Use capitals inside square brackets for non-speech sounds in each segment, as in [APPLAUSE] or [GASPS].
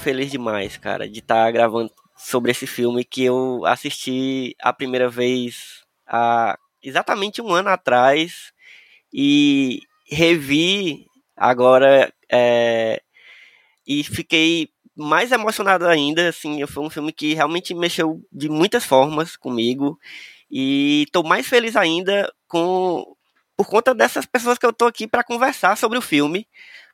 feliz demais, cara, de estar gravando sobre esse filme que eu assisti a primeira vez há exatamente um ano atrás e revi agora é, e fiquei mais emocionado ainda, assim, foi um filme que realmente mexeu de muitas formas comigo e tô mais feliz ainda com por conta dessas pessoas que eu tô aqui para conversar sobre o filme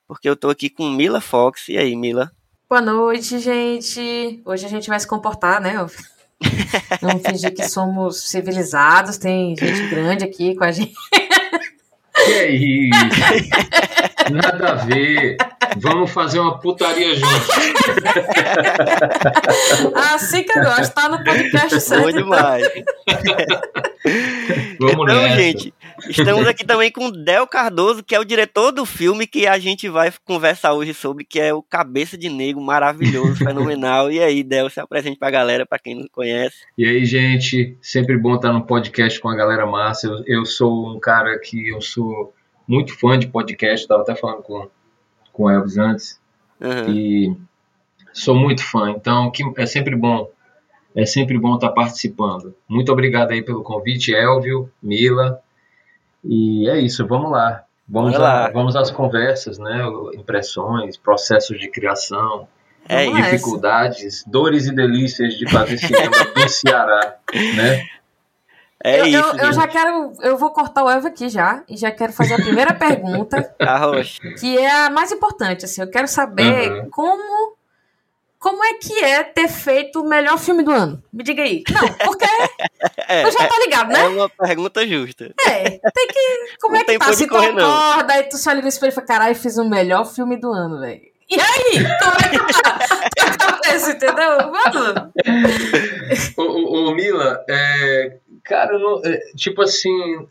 porque eu tô aqui com Mila Fox. E aí, Mila? Boa noite, gente. Hoje a gente vai se comportar, né? Vamos [LAUGHS] fingir que somos civilizados, tem gente grande aqui com a gente. Que é isso? Nada a ver. Vamos fazer uma putaria juntos. Assim que eu gosto, tá no podcast certo. Bom demais. Vamos então, nessa. gente, estamos aqui também com o Del Cardoso, que é o diretor do filme que a gente vai conversar hoje sobre, que é o Cabeça de Negro, maravilhoso, fenomenal. E aí, Del, se apresente pra galera, pra quem não conhece. E aí, gente, sempre bom estar no podcast com a galera massa. Eu, eu sou um cara que eu sou muito fã de podcast, estava até falando com, com o Elvis antes, Uhum. e sou muito fã, então que, é sempre bom, é sempre bom estar participando. Muito obrigado aí pelo convite, Elvio, Mila, e é isso, vamos lá. Vamos, Vamos lá. a- vamos às conversas, né? Impressões, processos de criação, É dificuldades, dores e delícias de fazer cinema [LAUGHS] no Ceará, né? É eu, isso, eu, eu já quero. Eu vou cortar o Elvio aqui já. E já quero fazer a primeira [LAUGHS] pergunta, Arrocha. que é a mais importante. Assim, eu quero saber Uhum. como. Como é que é ter feito o melhor filme do ano? Me diga aí. Não, porque É, tu já tá ligado, é né? uma pergunta justa. É, tem que. Como Não é que tá? Se não. concorda, aí tu se olha no espelho e fala, caralho, fiz o melhor filme do ano, velho. E aí? Como é que tá? [LAUGHS] Cabeça, entendeu? Mano, Ô, ô, ô, Mila, é, cara, eu não- é, tipo assim,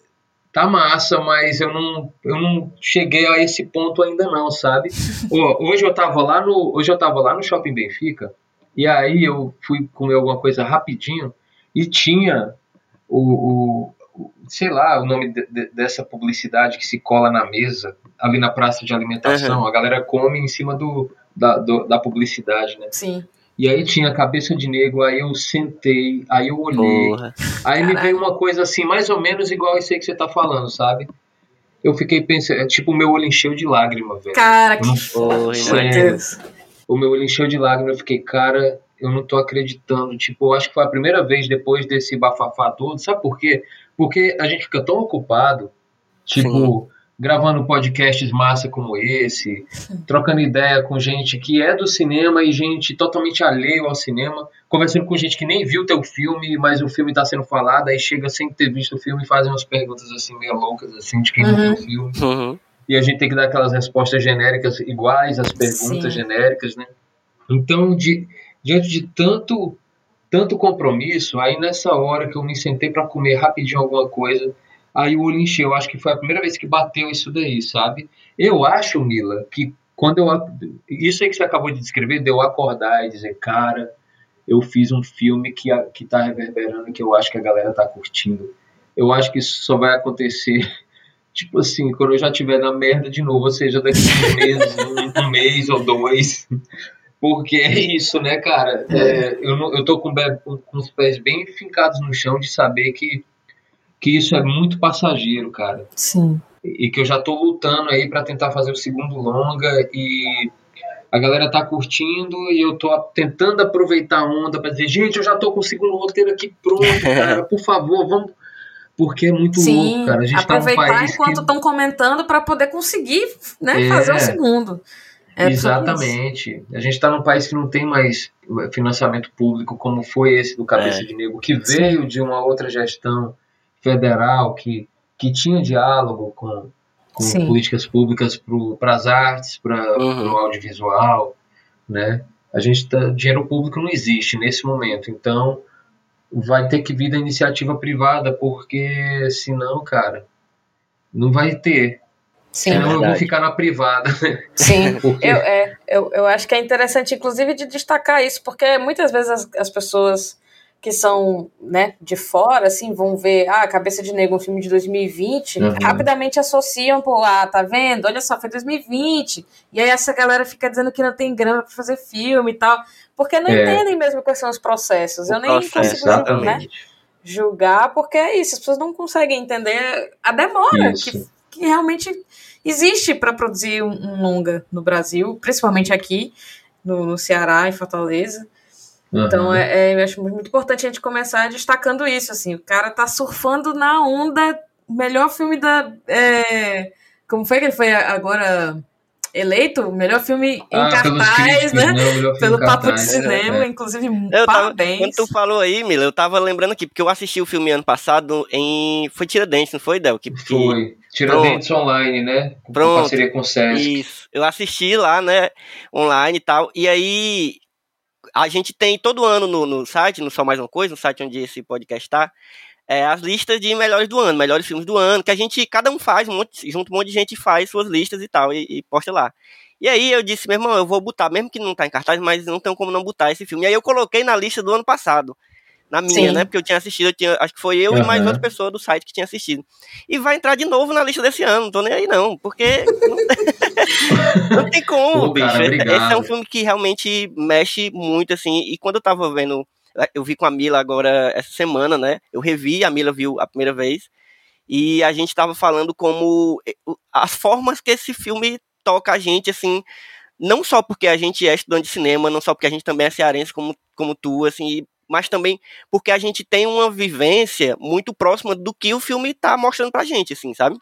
tá massa, mas eu não, eu não cheguei a esse ponto ainda não, sabe? Ô, hoje eu tava lá no, hoje eu tava lá no Shopping Benfica e aí eu fui comer alguma coisa rapidinho e tinha o, o- sei lá, o nome de- de- dessa publicidade que se cola na mesa ali na praça de alimentação. A galera come em cima do, da, do- da publicidade, né? sim. E aí tinha cabeça de negro, aí eu sentei, aí eu olhei, Porra. aí me veio uma coisa assim, mais ou menos igual isso aí que você tá falando, sabe? Eu fiquei pensando, é, tipo, o meu olho encheu de lágrima, velho. Cara, que. Deus. O meu olho encheu de lágrima, eu fiquei, cara, eu não tô acreditando. Tipo, eu acho que foi a primeira vez depois desse bafafá todo, sabe por quê? Porque a gente fica tão ocupado, tipo, gravando podcasts massa como esse, trocando ideia com gente que é do cinema e gente totalmente alheio ao cinema, conversando com gente que nem viu teu filme, mas o filme tá sendo falado, aí chega sem ter visto o filme e fazem umas perguntas assim meio loucas assim de quem não viu o filme. Uhum. E a gente tem que dar aquelas respostas genéricas iguais às perguntas Sim. genéricas, né? Então, de- diante de tanto tanto compromisso, aí nessa hora que eu me sentei para comer rapidinho alguma coisa, aí o olho encheu. Acho que foi a primeira vez que bateu isso daí, sabe? Eu acho, Mila, que quando eu. Isso aí que você acabou de descrever, de eu acordar e dizer, cara, eu fiz um filme que, que tá reverberando, que eu acho que a galera tá curtindo. Eu acho que isso só vai acontecer, [LAUGHS] tipo assim, quando eu já estiver na merda de novo, ou seja, daqui a um mês, [LAUGHS] um mês ou dois. Porque é isso, né, cara? É, eu, não- eu tô com, com- com os pés bem fincados no chão de saber que, que isso é muito passageiro, cara Sim. e que eu já tô lutando aí para tentar fazer o segundo longa e a galera tá curtindo e eu tô tentando aproveitar a onda para dizer, gente, eu já tô com o segundo roteiro aqui pronto, [LAUGHS] cara, por favor, vamos porque é muito Sim, louco, cara. A gente tá aproveitar país enquanto que estão comentando para poder conseguir né, É. fazer o segundo. É. Exatamente. A gente está num país que não tem mais financiamento público como foi esse do Cabeça É. de Negro, que veio de uma outra gestão federal que, que tinha diálogo com, com Sim. políticas públicas para as artes, para Uhum. o audiovisual, né? A gente tá, dinheiro público não existe nesse momento, então vai ter que vir da iniciativa privada, porque senão, cara, não vai ter. Sim, senão eu vou verdade. ficar na privada, [LAUGHS] sim. [LAUGHS] porque Eu, é, eu, eu acho que é interessante, inclusive, de destacar isso, porque muitas vezes as, as pessoas que são né, de fora, assim, vão ver ah, Cabeça de Negro, um filme de 2020, Uhum. rapidamente associam, pô, ah, tá vendo? Olha só, foi 2020. E aí essa galera fica dizendo que não tem grana pra fazer filme e tal, porque não É. entendem mesmo quais são os processos. eu O nem processo, consigo né, julgar, porque é isso, as pessoas não conseguem entender a demora Isso. que, que realmente existe para produzir um, um longa no Brasil, principalmente aqui no, no Ceará, em Fortaleza. Então, Uhum. é, é, eu acho muito importante a gente começar destacando isso, assim, o cara tá surfando na onda, melhor filme da... é, como foi que ele foi agora eleito? Melhor filme em Ah, cartaz, críticos, né? né? Pelo Papo de cartaz, Cinema, é, é. inclusive, Eu tava, parabéns. quando tu falou aí, Mila, eu tava lembrando aqui, porque eu assisti o filme ano passado em. Foi Tiradentes, não foi, Del? Que, que- Foi. Tiradentes online, né? Com Pronto. parceria com o Sesc. Isso. Eu assisti lá, né, online e tal. E aí, a gente tem todo ano no, no site, no Só Mais Uma Coisa, no site onde esse podcast tá, é, as listas de melhores do ano, melhores filmes do ano, que a gente, cada um faz, um monte, junto um monte de gente faz suas listas e tal, e, e posta lá. E aí eu disse, meu irmão, eu vou botar, mesmo que não tá em cartaz, mas não tem como não botar esse filme. E aí eu coloquei na lista do ano passado. Na minha, Sim. né? Porque eu tinha assistido, eu tinha, acho que foi eu e mais outra pessoa do site que tinha assistido. E vai entrar de novo na lista desse ano, não tô nem aí não, porque [LAUGHS] [LAUGHS] não tem como, Pô, bicho. cara, Esse- é um filme que realmente mexe muito, assim. E quando eu tava vendo, eu vi com a Mila agora essa semana, né? Eu revi, a Mila viu a primeira vez. E a gente tava falando como as formas que esse filme toca a gente, assim. Não só porque a gente é estudante de cinema, não só porque a gente também é cearense como, como tu, assim, mas também porque a gente tem uma vivência muito próxima do que o filme tá mostrando pra gente, assim, sabe?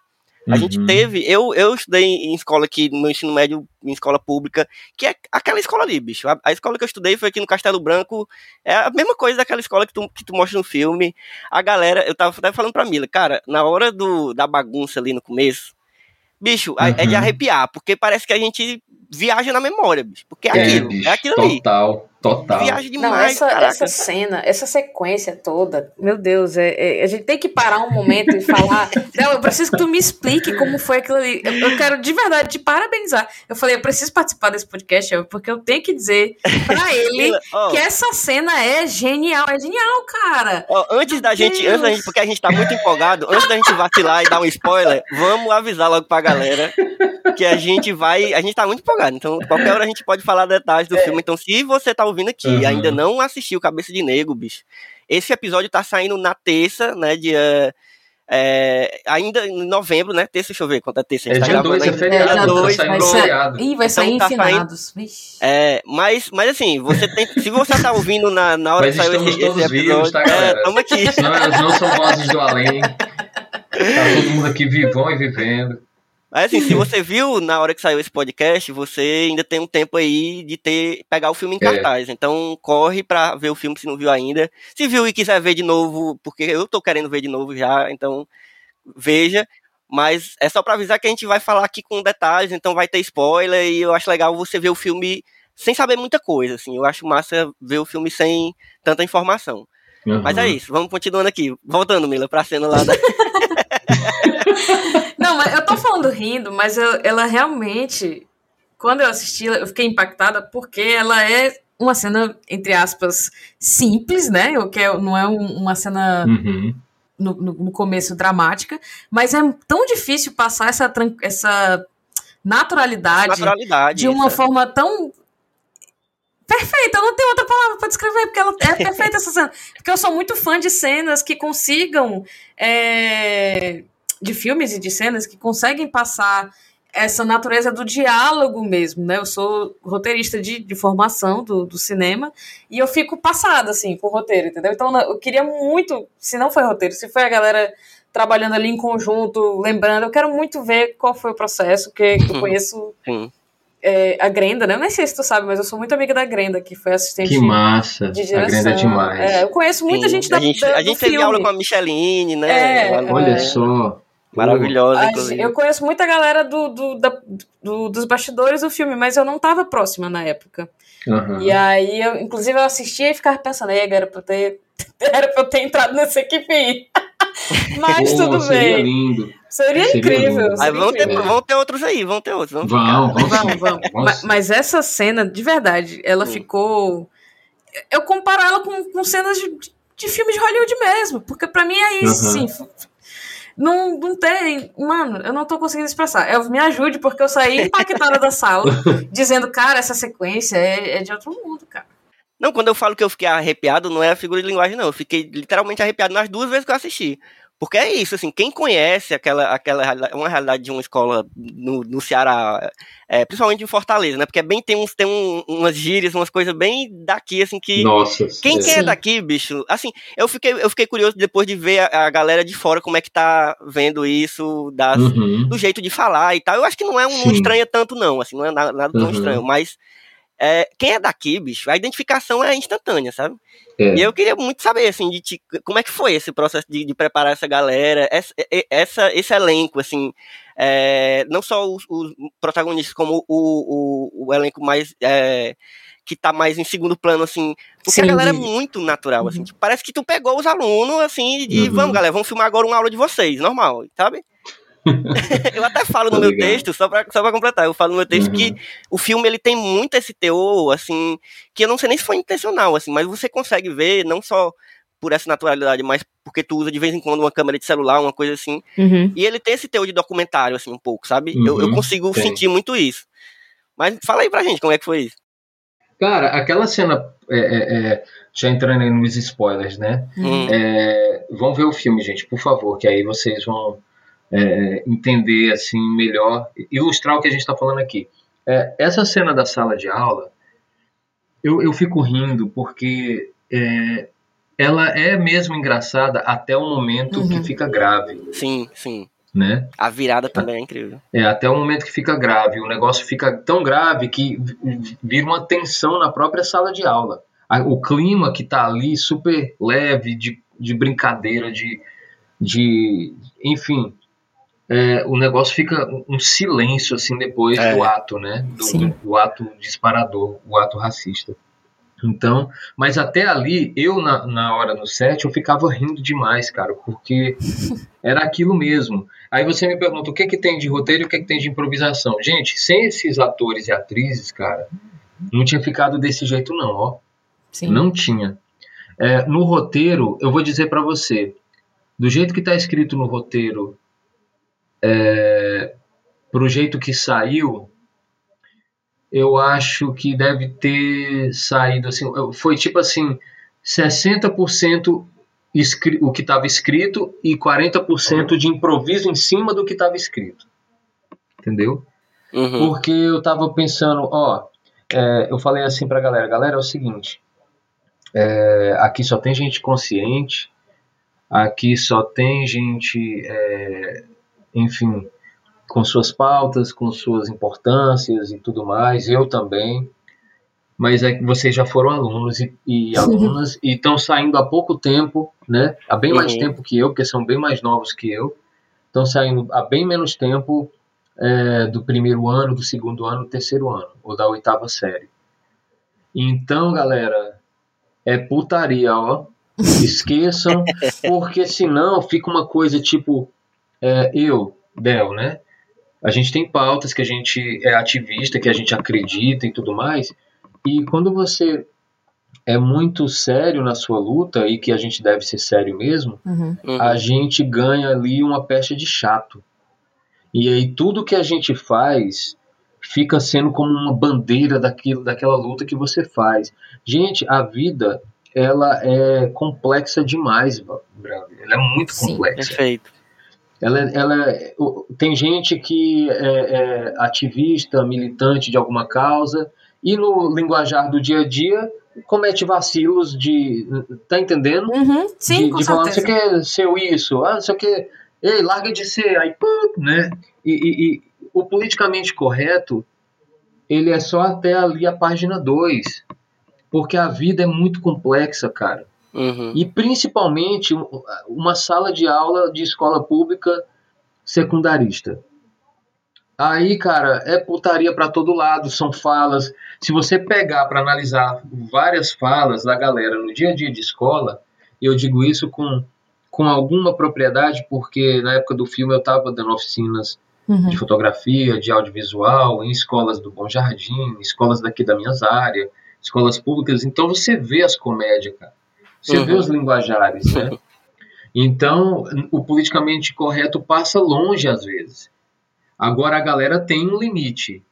A gente Uhum. teve, eu, eu estudei em escola aqui, no meu ensino médio, em escola pública, que é aquela escola ali, bicho. A, a escola que eu estudei foi aqui no Castelo Branco, é a mesma coisa daquela escola que tu, que tu mostra no filme. A galera, eu tava, tava falando pra Mila, cara, na hora do, da bagunça ali no começo, bicho, a- é de Uhum. arrepiar, porque parece que a gente viaja na memória, bicho. Porque é, É, aquilo, bicho, é aquilo ali. total, total. Viaja Não, demais, essa, caraca. essa cena, essa sequência toda, meu Deus, é, é- a gente tem que parar um momento e falar. [LAUGHS] Não, eu preciso que tu me explique como foi aquilo ali. Eu, eu quero de verdade te parabenizar. Eu falei, eu preciso participar desse podcast, porque eu tenho que dizer pra [LAUGHS] ele ó, que essa cena é genial. É genial, cara. Ó, antes da Meu gente, antes da Deus. gente, porque a gente tá muito empolgado, antes da gente vacilar e dar um spoiler, vamos avisar logo pra galera [LAUGHS] que a gente vai, a gente tá muito empolgado, então qualquer hora a gente pode falar detalhes do filme. Então, se você tá ouvindo aqui e Uhum. ainda não assistiu Cabeça de Negro, bicho, esse episódio tá saindo na terça, né, dia é, ainda em novembro, né? Terça, deixa eu ver quanto é terça. a É gente tá dia gravando 2, é feriado, dia tá dois, saindo vai ser- feriado. Ih, vai sair tá saindo- infinados. Vixe. É, mas, mas assim, você tem, se você tá ouvindo na, na hora Mas que saiu esse, esse todos episódio, vivos, tá, é, galera? tamo aqui. Não, não são vozes do além. Tá todo mundo aqui vivão e vivendo. Mas assim, se [LAUGHS] você viu na hora que saiu esse podcast, você ainda tem um tempo aí de ter pegar o filme em É. cartaz. Então corre pra ver o filme se não viu ainda. Se viu e quiser ver de novo, porque eu tô querendo ver de novo já, então veja. Mas é só pra avisar que a gente vai falar aqui com detalhes, então vai ter spoiler e eu acho legal você ver o filme sem saber muita coisa, assim. Eu acho massa ver o filme sem tanta informação. Mas é Uhum. isso, vamos continuando aqui. Voltando, Mila, pra cena lá da... [LAUGHS] Não, mas eu tô falando rindo, mas eu- ela realmente, quando eu assisti, eu fiquei impactada porque ela é uma cena, entre aspas, simples, né? O que é- não é um- uma cena Uhum. no, no- no começo dramática, mas é tão difícil passar essa, essa naturalidade, naturalidade. de uma isso, é. forma tão perfeita. Eu não tenho outra palavra para descrever, porque ela é perfeita essa cena. Porque eu sou muito fã de cenas que consigam. é, de filmes e de cenas que conseguem passar essa natureza do diálogo mesmo, né? Eu sou roteirista de, de formação do, do cinema e eu fico passada, assim, com o roteiro, entendeu? Então eu queria muito, se não foi roteiro, se foi a galera trabalhando ali em conjunto, lembrando, eu quero muito ver qual foi o processo, que eu conheço Sim. é, a Grenda, né? Eu nem sei se tu sabe, mas eu sou muito amiga da Grenda, que foi assistente Que massa. de A direção. grande é demais. É, eu conheço muita Sim. gente da a gente, da- a do gente teve filme. aula com a Micheline, né? É, no- Olha é. só. Maravilhosa, inclusive. Eu conheço muita galera do, do, da- do- dos bastidores do filme, mas eu não tava próxima na época. Aham. E aí, eu, inclusive, eu assistia e ficava pensando, "Ei, era pra eu ter, [LAUGHS] era pra eu ter entrado nessa equipe aí. [LAUGHS] Mas tudo seria bem. lindo. Seria, seria incrível. lindo. Mas seria vão ter, incrível. vão ter outros aí, vão ter outros. Vamos Vamos, ficar. vamos, Vamos, sim. vamos. Vamos Ma- sim. Mas essa cena, de verdade, ela Hum. ficou. Eu comparo ela com, com cenas de, de filmes de Hollywood mesmo, porque pra mim é isso, Aham. assim. Não, não tem. Mano, eu não tô conseguindo expressar. Eu, me ajude, porque eu saí impactada da sala, [LAUGHS] dizendo, cara, essa sequência é, é de outro mundo, cara. Não, quando eu falo que eu fiquei arrepiado, não é a figura de linguagem, não. Eu fiquei literalmente arrepiado nas duas vezes que eu assisti. Porque é isso, assim, quem conhece aquela, aquela realidade- uma realidade de uma escola no, no Ceará, é, principalmente em Fortaleza, né? Porque é bem, tem, uns, tem um- umas gírias, umas coisas bem daqui, assim, que. Nossa. Quem, quem é daqui, bicho? Assim, eu fiquei, eu fiquei curioso depois de ver a, a galera de fora como é que tá vendo isso, das, Uhum. do jeito de falar e tal. Eu acho que não é um, não estranha tanto, não, assim, não é nada, nada tão Uhum. estranho, mas é, quem é daqui, bicho, a identificação é instantânea, sabe? É. E eu queria muito saber, assim, de ti- como é que foi esse processo de, de preparar essa galera, essa, essa- esse elenco, assim, é, não só os, os protagonistas, como o, o, o elenco mais. é, que tá mais em segundo plano, assim. Porque a Sim. galera é muito natural, assim. tipo, parece que tu pegou os alunos, assim, e Uhum. vamos, galera, vamos filmar agora uma aula de vocês, normal, sabe? [LAUGHS] eu até falo no Tô meu texto, só pra, só pra completar, eu falo no meu texto Uhum. que o filme ele tem muito esse teor, assim, que eu não sei nem se foi intencional, assim, mas você consegue ver, não só por essa naturalidade, mas porque tu usa de vez em quando uma câmera de celular, uma coisa assim, e ele tem esse teor de documentário, assim, um pouco, sabe? eu, eu Uhum, consigo tem. sentir muito isso. Mas fala aí pra gente como é que foi isso. Cara, aquela cena, é, é, é, já entrando aí nos spoilers, né? Hum. É, vão ver o filme, gente, por favor, que aí vocês vão é, entender assim melhor, ilustrar o que a gente está falando aqui. É, essa cena da sala de aula, eu, eu fico rindo porque é, ela é mesmo engraçada até o momento Uhum. que fica grave, Sim, sim. né? A virada também é incrível. É, até o momento que fica grave. O negócio fica tão grave que vi- vira uma tensão na própria sala de aula. O clima que tá ali, super leve, de, de brincadeira, de. de enfim. É, o negócio fica um- silêncio assim depois É. do ato, né? Do, Sim. do- do ato disparador, o ato racista. Então, mas até ali, eu na, na hora no set, eu ficava rindo demais, cara, porque [LAUGHS] era aquilo mesmo. Aí você me pergunta o que que tem de roteiro e o que que tem de improvisação. Gente, sem esses atores e atrizes, cara, não tinha ficado desse jeito não, ó. Sim. Não tinha. É, no roteiro, eu vou dizer pra você, do jeito que tá escrito no roteiro, é, pro jeito que saiu, eu acho que deve ter saído assim, foi tipo assim, 60% escri- o que estava escrito e 40% de improviso em cima do que estava escrito. Entendeu? Uhum. Porque eu tava pensando, ó, é, eu falei assim pra galera, galera, é o seguinte, é, aqui só tem gente consciente, aqui só tem gente, é, enfim, com suas pautas, com suas importâncias e tudo mais, eu também, mas é que vocês já foram alunos e, e [LAUGHS] alunas e estão saindo há pouco tempo, né? Há bem mais Uhum. tempo que eu, porque são bem mais novos que eu, estão saindo há bem menos tempo é, do primeiro ano, do segundo ano, do terceiro ano, ou da oitava série. Então, galera, é putaria, ó. [LAUGHS] Esqueçam, porque senão fica uma coisa tipo é, eu, Del, né? A gente tem pautas que a gente é ativista, que a gente acredita e tudo mais. E quando você é muito sério na sua luta e que a gente deve ser sério mesmo, Uhum. Uhum. a gente ganha ali uma pecha de chato. E aí tudo que a gente faz fica sendo como uma bandeira daquilo, daquela luta que você faz. Gente, a vida ela é complexa demais, brother. Ela é muito Sim. complexa. Perfeito. Ela, ela tem gente que é, é ativista, militante de alguma causa e no linguajar do dia a dia comete vacilos de, tá entendendo? Uhum. Sim, de, com de falar, você certeza. quer ser isso, ah, você quer, ei, larga de ser, aí, pum, né? E, e- e o politicamente correto, ele é só até ali a página 2, porque a vida é muito complexa, cara. Uhum. E principalmente um- uma sala de aula de escola pública secundarista. Aí, cara, é putaria para todo lado, são falas. Se você pegar para analisar várias falas da galera no dia a dia de escola, eu digo isso com, com alguma propriedade, porque na época do filme eu estava dando oficinas Uhum. de fotografia, de audiovisual, em escolas do Bom Jardim, escolas daqui da minha área, escolas públicas. Então você vê as comédias, cara. Você Uhum. vê os linguajares, né? [LAUGHS] Então, o politicamente correto passa longe às vezes. Agora a galera tem um limite.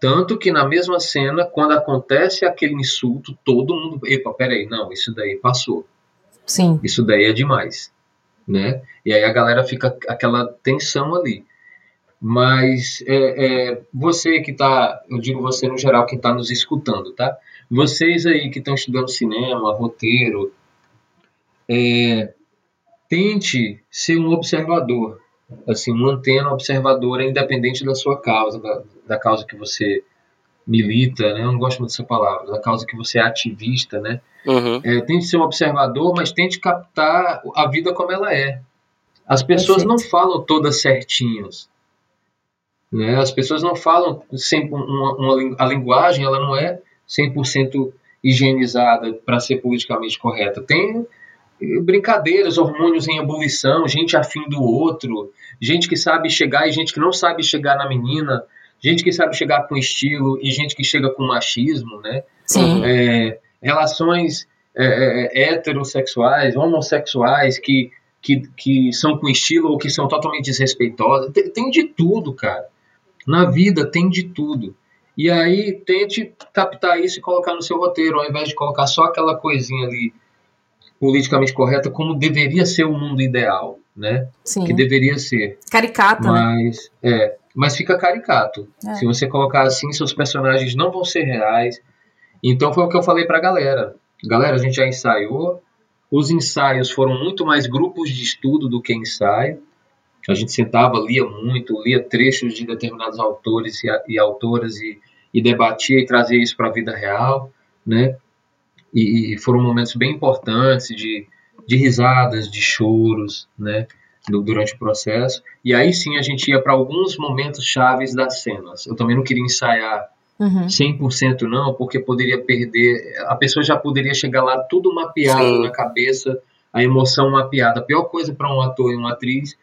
Tanto que na mesma cena, quando acontece aquele insulto, todo mundo. Epa, peraí, não, isso daí passou. Sim. Isso daí é demais. Né? E aí a galera fica aquela tensão ali. Mas é, é, você que está, eu digo você no geral, que está nos escutando, tá? Vocês aí que estão estudando cinema, roteiro, é, tente ser um observador, assim, uma antena observadora independente da sua causa, da, da causa que você milita, né? Eu não gosto muito dessa palavra, da causa que você é ativista, né? Uhum. É, tente ser um observador, mas tente captar a vida como ela é. As pessoas Perfeito. não falam todas certinhas. Né? As pessoas não falam sempre uma, uma, a linguagem, ela não é 100% higienizada para ser politicamente correta. Tem brincadeiras, hormônios em ebulição, gente afim do outro, gente que sabe chegar e gente que não sabe chegar na menina, gente que sabe chegar com estilo e gente que chega com machismo, né? Sim. é, relações é, é, heterossexuais, homossexuais que, que, que são com estilo ou que são totalmente desrespeitosas. Tem, tem de tudo, cara. Na vida tem de tudo. E aí tente captar isso e colocar no seu roteiro, ao invés de colocar só aquela coisinha ali politicamente correta, como deveria ser o mundo ideal, né? Sim. Que deveria ser. Caricata, né? Mas, é, mas fica caricato. É. Se você colocar assim, seus personagens não vão ser reais. Então foi o que eu falei pra galera. Galera, a gente já ensaiou. Os ensaios foram muito mais grupos de estudo do que ensaio. A gente sentava, lia muito, lia trechos de determinados autores e, e autoras e, e debatia e trazia isso para a vida real, né? E, e foram momentos bem importantes de, de risadas, de choros, né? do- durante o processo. E aí sim a gente ia para alguns momentos chaves das cenas. Eu também não queria ensaiar Uhum. 100% não, porque poderia perder. A pessoa já poderia chegar lá tudo mapeado Sim. na cabeça, a emoção mapeada. A pior coisa para um ator e uma atriz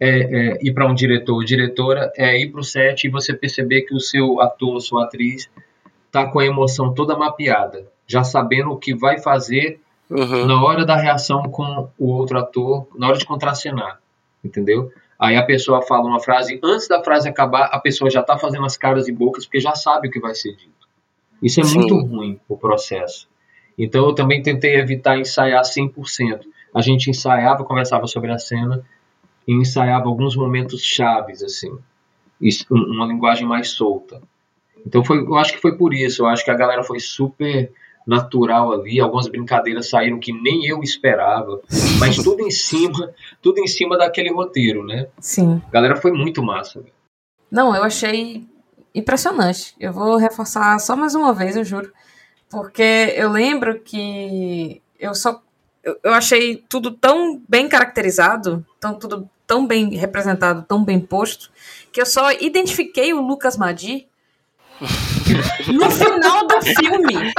é, é ir para um diretor ou diretora é ir para o set e você perceber que o seu ator ou sua atriz tá com a emoção toda mapeada, já sabendo o que vai fazer Uhum. na hora da reação com o outro ator, na hora de contracenar, entendeu? Aí a pessoa fala uma frase, antes da frase acabar, a pessoa já tá fazendo as caras e bocas porque já sabe o que vai ser dito. Isso é Sim. muito ruim o processo. Então eu também tentei evitar ensaiar 100%. A gente ensaiava, conversava sobre a cena e ensaiava alguns momentos chaves assim, Isso, um- uma linguagem mais solta. Então foi, eu acho que foi por isso. Eu acho que a galera foi super natural ali. Algumas brincadeiras saíram que nem eu esperava, mas tudo em cima, tudo em cima daquele roteiro, né? Sim. A galera foi muito massa. velho. Não, eu achei impressionante. Eu vou reforçar só mais uma vez, eu juro. Porque eu lembro que eu só. Eu, eu achei tudo tão bem caracterizado, tão, tudo tão bem representado, tão bem posto, que eu só identifiquei o Lucas Madi [LAUGHS] no final do filme.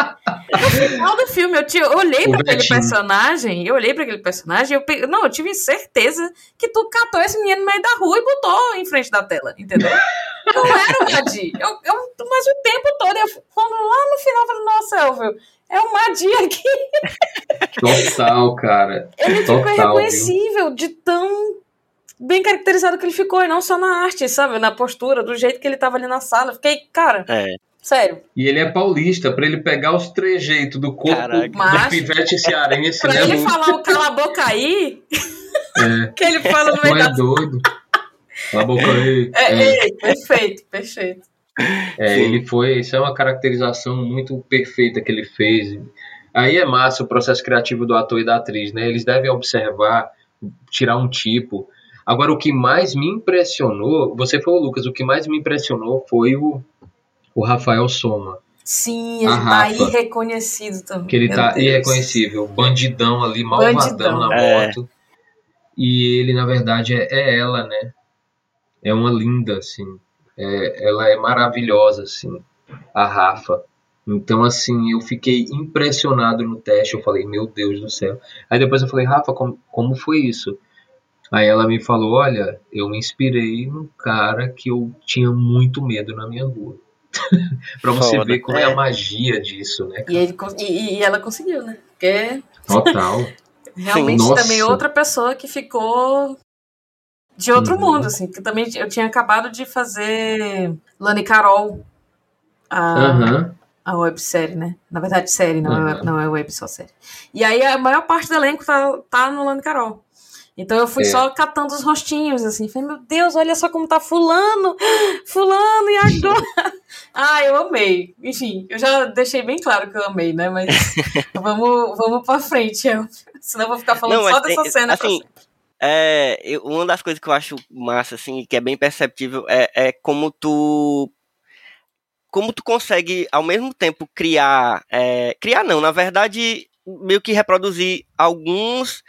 No final do filme, eu, tinha, eu olhei para aquele personagem, eu olhei para aquele personagem, eu pe- não, eu tive certeza que tu catou esse menino no meio da rua e botou em frente da tela, entendeu? Não era o Madi. Eu, eu, mas o tempo todo, eu, quando lá no final, eu falei, nossa, Elvio, é o Madi aqui. Total, cara. Ele ficou Total, viu? de tão bem caracterizado que ele ficou, e não só na arte, sabe? Na postura, do jeito que ele tava ali na sala. Eu fiquei, cara, É. sério. E ele é paulista, pra ele pegar os trejeitos do corpo Caraca. do Mas- pivete cearense, [LAUGHS] Pra né? ele falar o cala a boca aí, É. [LAUGHS] que ele fala no Não meio é da. doido. Cala a boca aí. É, É. é, perfeito, perfeito. É, Sim. ele foi. Isso é uma caracterização muito perfeita que ele fez. Aí é massa o processo criativo do ator e da atriz, né? Eles devem observar, tirar um tipo. Agora, o que mais me impressionou, você foi o Lucas, o que mais me impressionou foi o, o Rafael Soma. Sim, ele A tá Rafa. irreconhecido também. Que ele Meu tá Deus. irreconhecível, bandidão ali, malvadão Bandidão. na É. moto. E ele, na verdade, é, é ela, né? é uma linda, assim. É, ela é maravilhosa, assim, a Rafa. Então, assim, eu fiquei impressionado no teste. Eu falei, meu Deus do céu. Aí depois eu falei, Rafa, como, como foi isso? Aí ela me falou, olha, eu me inspirei num cara que eu tinha muito medo na minha rua. [LAUGHS] pra você Foda. ver como é. É. a magia disso, né? E, ele, e, e ela conseguiu, né? Porque Total. [LAUGHS] realmente Nossa. também outra pessoa que ficou de outro Uhum. mundo, assim. Que também eu tinha acabado de fazer Lani Carol, a, Aham. a websérie, né? Na verdade, série, não, é, Uhum. não é web, só série. E aí a maior parte do elenco tá, tá no Lani Carol. Então eu fui É. só catando os rostinhos, assim. Falei, meu Deus, olha só como tá fulano, [GASPS] fulano, e agora? [LAUGHS] ah, eu amei. Enfim, eu já deixei bem claro que eu amei, né? Mas [LAUGHS] vamos, vamos pra frente, eu. Senão eu vou ficar falando Não, só mas dessa tem- cena. assim. É, eu- uma das coisas que eu acho massa, assim, que é bem perceptível, é, é como tu. Como tu consegue, ao mesmo tempo, criar. é, criar não, na verdade, meio que reproduzir alguns.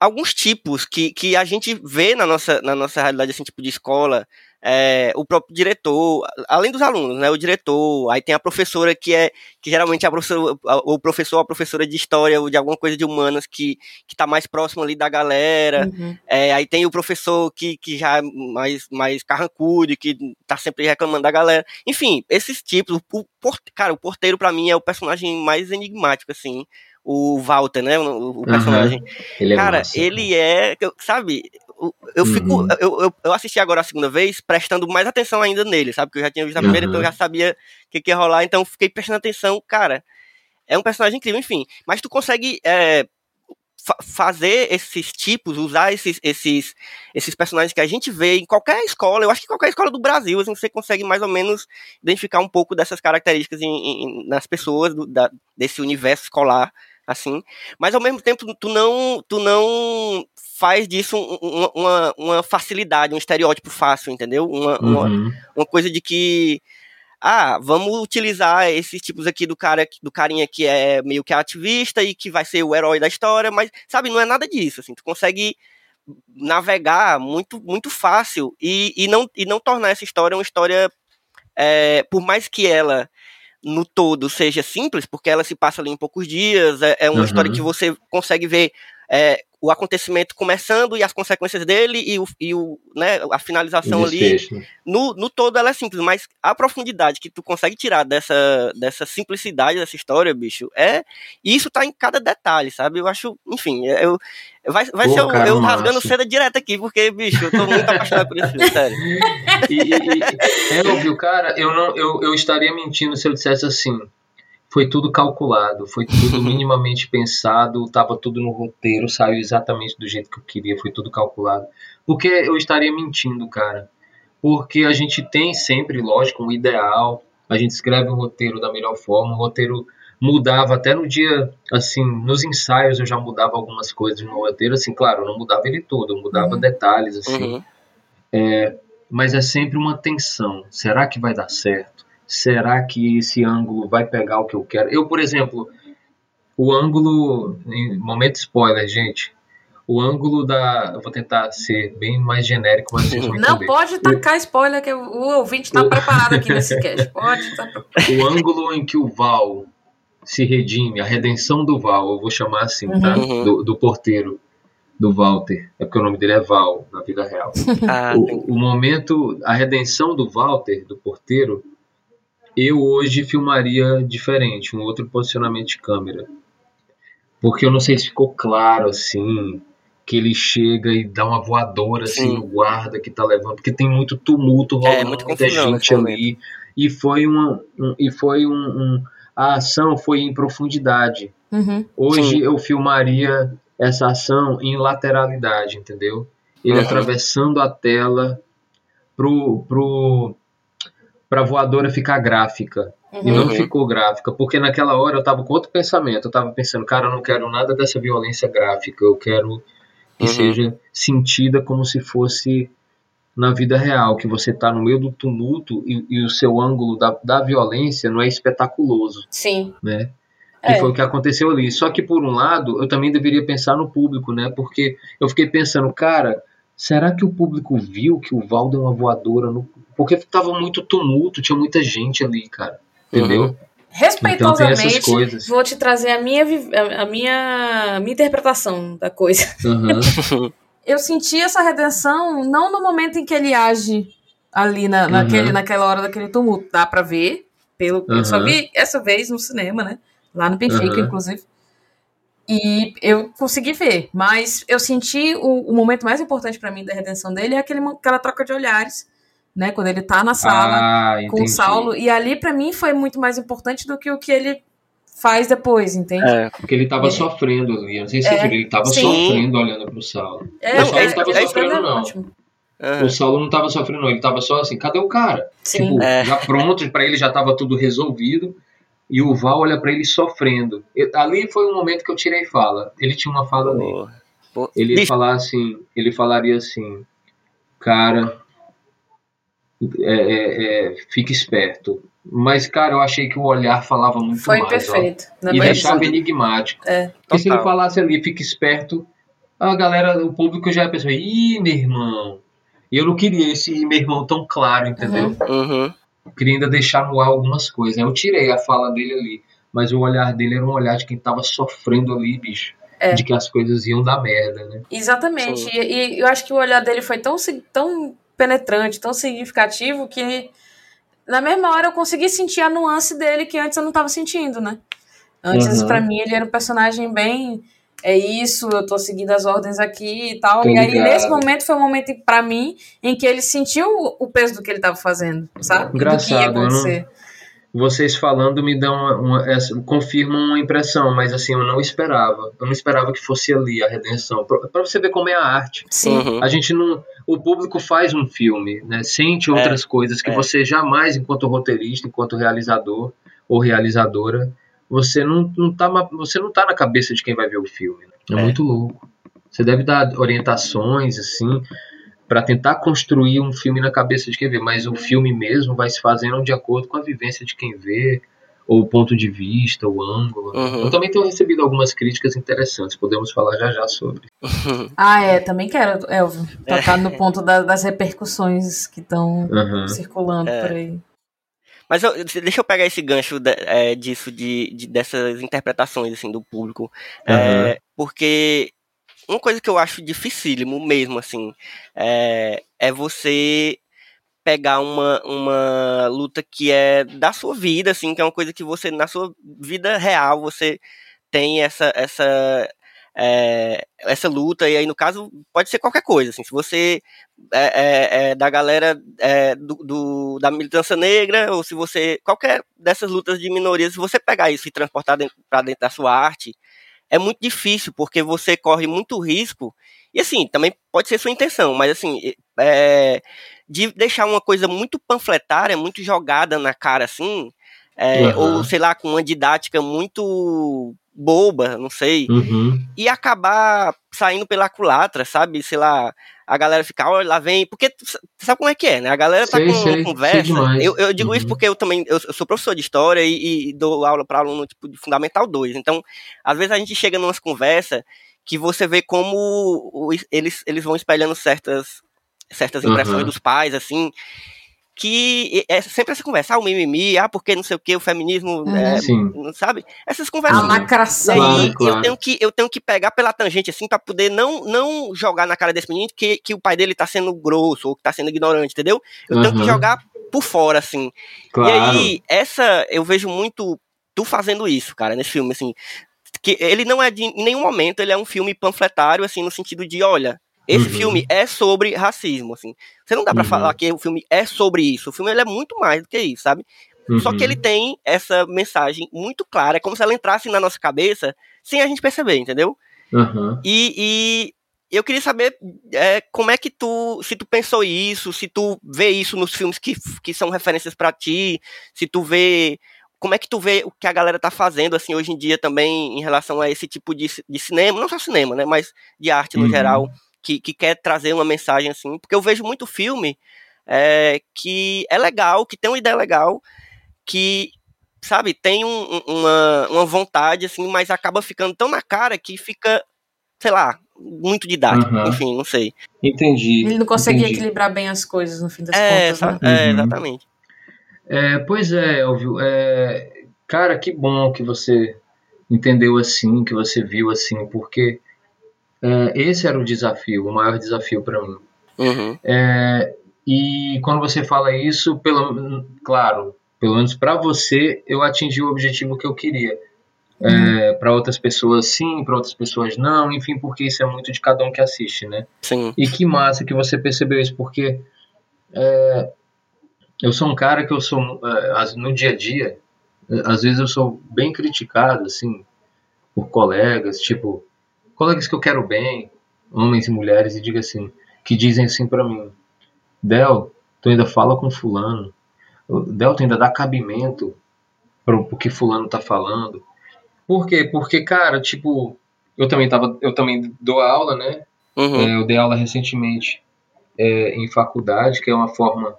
Alguns tipos que, que a gente vê na nossa, na nossa realidade, assim, tipo de escola, é, o próprio diretor, além dos alunos, né? O diretor, aí tem a professora que é, que geralmente é a professora, o professor ou a professora de história ou de alguma coisa de humanas que, que tá mais próximo ali da galera. Uhum. É, aí tem o professor que, que já é mais, mais carrancudo, que tá sempre reclamando da galera. Enfim, esses tipos. O, cara, o porteiro pra mim é o personagem mais enigmático, assim. O Walter, né? O, personagem. Ele é cara, massa. ele é. Sabe? Eu, fico. Uhum. Eu, eu, eu assisti agora a segunda vez, prestando mais atenção ainda nele, sabe? Porque eu já tinha visto a primeira, Uhum. então eu já sabia o que, que ia rolar, então eu fiquei prestando atenção, cara. É um personagem incrível, enfim. Mas tu consegue é, fa- fazer esses tipos, usar esses, esses, esses personagens que a gente vê em qualquer escola, eu acho que qualquer escola do Brasil, assim, você consegue mais ou menos identificar um pouco dessas características em- em- nas pessoas do- da- desse universo escolar, assim. Mas ao mesmo tempo, tu não, tu não faz disso um- um- uma, uma facilidade, um estereótipo fácil, entendeu? Uma, uma, Uhum. uma coisa de que ah, vamos utilizar esses tipos aqui do cara, do carinha que é meio que ativista e que vai ser o herói da história, mas sabe, não é nada disso, assim, tu consegue navegar muito muito fácil e, e não e não tornar essa história uma história é, por mais que ela no todo seja simples, porque ela se passa ali em poucos dias, é, é uma Uhum. história que você consegue ver é, o acontecimento começando e as consequências dele e, o, e o, né, a finalização O ali no, no todo ela é simples, mas a profundidade que tu consegue tirar dessa, dessa simplicidade dessa história, bicho, é. E isso tá em cada detalhe, sabe? Eu acho, enfim, é, eu, vai, vai Pô, ser eu, cara, eu massa. rasgando seda direto aqui, porque, bicho, eu tô muito apaixonado por esse filme, sério. E, e- e- é óbvio, cara, eu, não, eu, eu estaria mentindo se eu dissesse assim. Foi tudo calculado, foi tudo minimamente pensado, tava tudo no roteiro, saiu exatamente do jeito que eu queria, foi tudo calculado. Porque eu estaria mentindo, cara. Porque a gente tem sempre, lógico, um ideal, a gente escreve um roteiro da melhor forma, o roteiro mudava até no dia, assim, nos ensaios eu já mudava algumas coisas no roteiro, assim, claro, eu não mudava ele todo, eu mudava Uhum. detalhes, assim Uhum. mas é sempre uma tensão. Será que vai dar certo? Será que esse ângulo vai pegar o que eu quero? Eu, por exemplo, o ângulo. em Momento spoiler, gente. O ângulo da. Eu vou tentar ser bem mais genérico, mas vocês vão Não pode tacar spoiler, que o ouvinte tá O- preparado aqui nesse [LAUGHS] cast. Pode tá O ângulo em que o Val se redime, a redenção do Val, eu vou chamar assim, tá? Uhum. Do, do porteiro, do Walter. É porque o nome dele é Val, na vida real. [LAUGHS] Ah, o, o momento, a redenção do Walter, do porteiro, eu hoje filmaria diferente, um outro posicionamento de câmera. Porque eu não sei se ficou claro assim, que ele chega e dá uma voadora assim Sim. no guarda que tá levando, porque tem muito tumulto rolando, É, muita muita gente ali. E foi uma um, e foi um, um- a ação foi em profundidade. Uhum. Hoje Sim. eu filmaria essa ação em lateralidade, entendeu? Ele Uhum. atravessando a tela pro, pro, pra voadora ficar gráfica. E Uhum. não Uhum. ficou gráfica, porque naquela hora eu tava com outro pensamento. Eu tava pensando, cara, eu não quero nada dessa violência gráfica. Eu quero que Uhum. seja sentida como se fosse na vida real, que você tá no meio do tumulto e, e o seu ângulo da, da violência não é espetaculoso Sim. né? Que É. foi o que aconteceu ali. Só que, por um lado, eu também deveria pensar no público, né? Porque eu fiquei pensando, cara, será que o público viu que o Val deu uma voadora no. Porque tava muito tumulto, tinha muita gente ali, cara. Entendeu? Uhum. Respeitosamente, coisas. vou te trazer a minha, a minha, a minha interpretação da coisa. Aham. [LAUGHS] Eu senti essa redenção não no momento em que ele age ali na, Uhum. naquele, naquela hora daquele tumulto. Dá pra ver. Pelo, Eu só Uhum. vi essa vez no cinema, né? Lá no Benfica, Uhum. inclusive. E eu consegui ver. Mas eu senti o, o momento mais importante pra mim da redenção dele é aquele, aquela troca de olhares, né? Quando ele tá na sala Ah, com. Saulo. E ali, pra mim, foi muito mais importante do que o que ele faz depois, entende? É. Porque ele tava É. sofrendo ali. Não sei se É, você viu, ele tava sim. sofrendo olhando pro Saulo. É, O Saulo é, não tava é, sofrendo, é não. ótimo. O Saulo não tava sofrendo, não. Ele tava só assim, cadê o cara? Sim. Tipo, É. já pronto, pra ele já tava tudo resolvido. E o Val olha pra ele sofrendo. Eu- ali foi um momento que eu tirei fala. Ele tinha uma fala ali. Pô. Pô. Ele ia Bicho, falar assim, ele falaria assim, cara, é, é, é, fique esperto. Mas, cara, eu achei que o olhar falava muito Foi mais. ó. perfeito. E deixava enigmático. É. Porque se ele falasse ali, fique esperto, a galera, o público já ia pensar, ih, meu irmão. E eu não queria esse meu irmão tão claro, entendeu? Uhum. Eu queria ainda deixar no ar algumas coisas. Eu tirei a fala dele ali. Mas o olhar dele era um olhar de quem tava sofrendo ali, bicho. É. De que as coisas iam dar merda, né? Exatamente. E, e eu acho que o olhar dele foi tão, tão penetrante, tão significativo, que na mesma hora eu consegui sentir a nuance dele que antes eu não estava sentindo, né? Antes, Uhum. pra mim, ele era um personagem bem. É isso, eu tô seguindo as ordens aqui e tal. Tô e aí, ligado. nesse momento, foi um momento pra mim em que ele sentiu o peso do que ele tava fazendo, sabe? Do que ia Engraçado, não- acontecer. Vocês falando me dão uma, uma- essa- confirmam uma impressão, mas assim, eu não esperava. Eu não esperava que fosse ali a redenção. Pra, pra você ver como é a arte. Sim. Uhum. A gente não. O público faz um filme, né? Sente outras coisas que é. você jamais, enquanto roteirista, enquanto realizador ou realizadora, você não, não tá, você não tá na cabeça de quem vai ver o filme. né? É, É. muito louco. Você deve dar orientações, assim, para tentar construir um filme na cabeça de quem vê, mas o filme mesmo vai se fazendo de acordo com a vivência de quem vê, ou o ponto de vista, o ângulo. Uhum. Eu também tenho recebido algumas críticas interessantes, podemos falar já já sobre. [LAUGHS] Ah, é, também quero, Elvio, É. tocar no ponto da- das repercussões que estão Uhum. circulando É. por aí. Mas eu- deixa eu pegar esse gancho de- é, disso, de, de- dessas interpretações assim, do público. É, porque uma coisa que eu acho dificílimo mesmo, assim, é, é você pegar uma, uma luta que é da sua vida, assim, que é uma coisa que você, na sua vida real, você tem essa, essa, é, essa luta, e aí no caso pode ser qualquer coisa, assim, se você é, é, é da galera é, do, do- da militância negra, ou se você, qualquer dessas lutas de minorias, se você pegar isso e transportar para dentro da sua arte, é muito difícil, porque você corre muito risco, e assim, também pode ser sua intenção, mas assim, é, de deixar uma coisa muito panfletária, muito jogada na cara, assim, é, Uhum. ou sei lá, com uma didática muito boba, não sei, Uhum. e acabar saindo pela culatra, sabe? Sei lá, a galera ficar, olha, lá vem. Porque sabe como é que é, né? A galera tá Sei, com sei, sei conversa. demais. eu, eu digo isso Uhum. porque eu também eu, eu sou professor de história e, e dou aula para aluno tipo, de Fundamental 2. Então, às vezes a gente chega numas conversas que você vê como eles, eles vão espelhando certas, certas impressões Uhum. dos pais, assim. Que é sempre essa conversa, ah, o mimimi, ah, porque não sei o que, o feminismo, Uhum. é, não sabe? Essas A conversas. Uhum. E lacração. Claro, aí claro. eu tenho que eu tenho que pegar pela tangente assim pra poder não não jogar na cara desse menino que, que o pai dele tá sendo grosso ou que tá sendo ignorante, entendeu? Eu tenho que Uhum. jogar por fora assim. Claro. E aí essa eu vejo muito tu fazendo isso, cara, nesse filme assim, que ele não é de em nenhum momento ele é um filme panfletário assim no sentido de, olha, esse Uhum. filme é sobre racismo, assim. Você não dá pra Uhum. falar que o filme é sobre isso. O filme ele é muito mais do que isso, sabe? Só Uhum. que ele tem essa mensagem muito clara, é como se ela entrasse na nossa cabeça sem a gente perceber, entendeu? Uhum. E, e eu queria saber é, como é que tu, se tu pensou isso, se tu vê isso nos filmes que, que são referências pra ti, se tu vê como é que tu vê o que a galera tá fazendo assim hoje em dia também em relação a esse tipo de, de cinema, não só cinema, né, mas de arte no Uhum. geral, que, que quer trazer uma mensagem assim, porque eu vejo muito filme é, que é legal, que tem uma ideia legal, que sabe, tem um- um- uma, uma vontade, assim, mas acaba ficando tão na cara que fica, sei lá, muito didático. Uhum. Enfim, não sei. Entendi. Ele não conseguia entendi. equilibrar bem as coisas no fim das É, contas. né? é, Uhum. exatamente. É, pois é, Elvio. É, cara, que bom que você entendeu assim, que você viu assim, porque é, esse era o desafio, o maior desafio para mim. Uhum. É, e quando você fala isso, pelo, claro, pelo menos para você, eu atingi o objetivo que eu queria. para outras pessoas sim, para outras pessoas não, enfim, porque isso é muito de cada um que assiste, né? Sim. E que massa que você percebeu isso, porque é, eu sou um cara que eu sou é, no dia a dia, é, às vezes eu sou bem criticado assim por colegas, tipo colegas que eu quero bem, homens e mulheres, e diga assim, que dizem assim pra mim, Del, tu ainda fala com fulano, Del, tu ainda dá cabimento pro, pro que fulano tá falando. Por quê? Porque, cara, tipo, eu também tava, eu também dou aula, né? Uhum. É, eu dei aula recentemente é, em faculdade, que é uma forma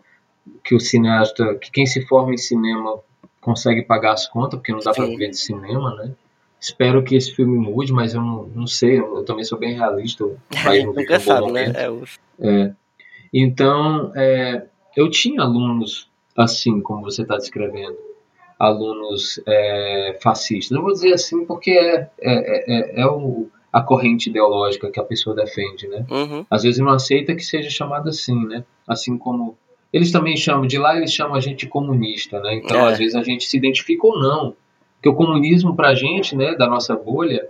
que o cineasta, que quem se forma em cinema consegue pagar as contas, porque não dá pra Sim. viver de cinema, né? Espero que esse filme mude, mas eu não, não sei, eu, eu também sou bem realista. [LAUGHS] Nunca sabe, né? É, o- É. Então, é, eu tinha alunos assim, como você está descrevendo, alunos é, fascistas. Não vou dizer assim porque é, é, é, é o, a corrente ideológica que a pessoa defende, né? Uhum. Às vezes não aceita que seja chamado assim, né? Assim como eles também chamam, de lá eles chamam a gente comunista, né? Então, É. às vezes a gente se identifica ou não. Porque o comunismo pra gente, né, da nossa bolha,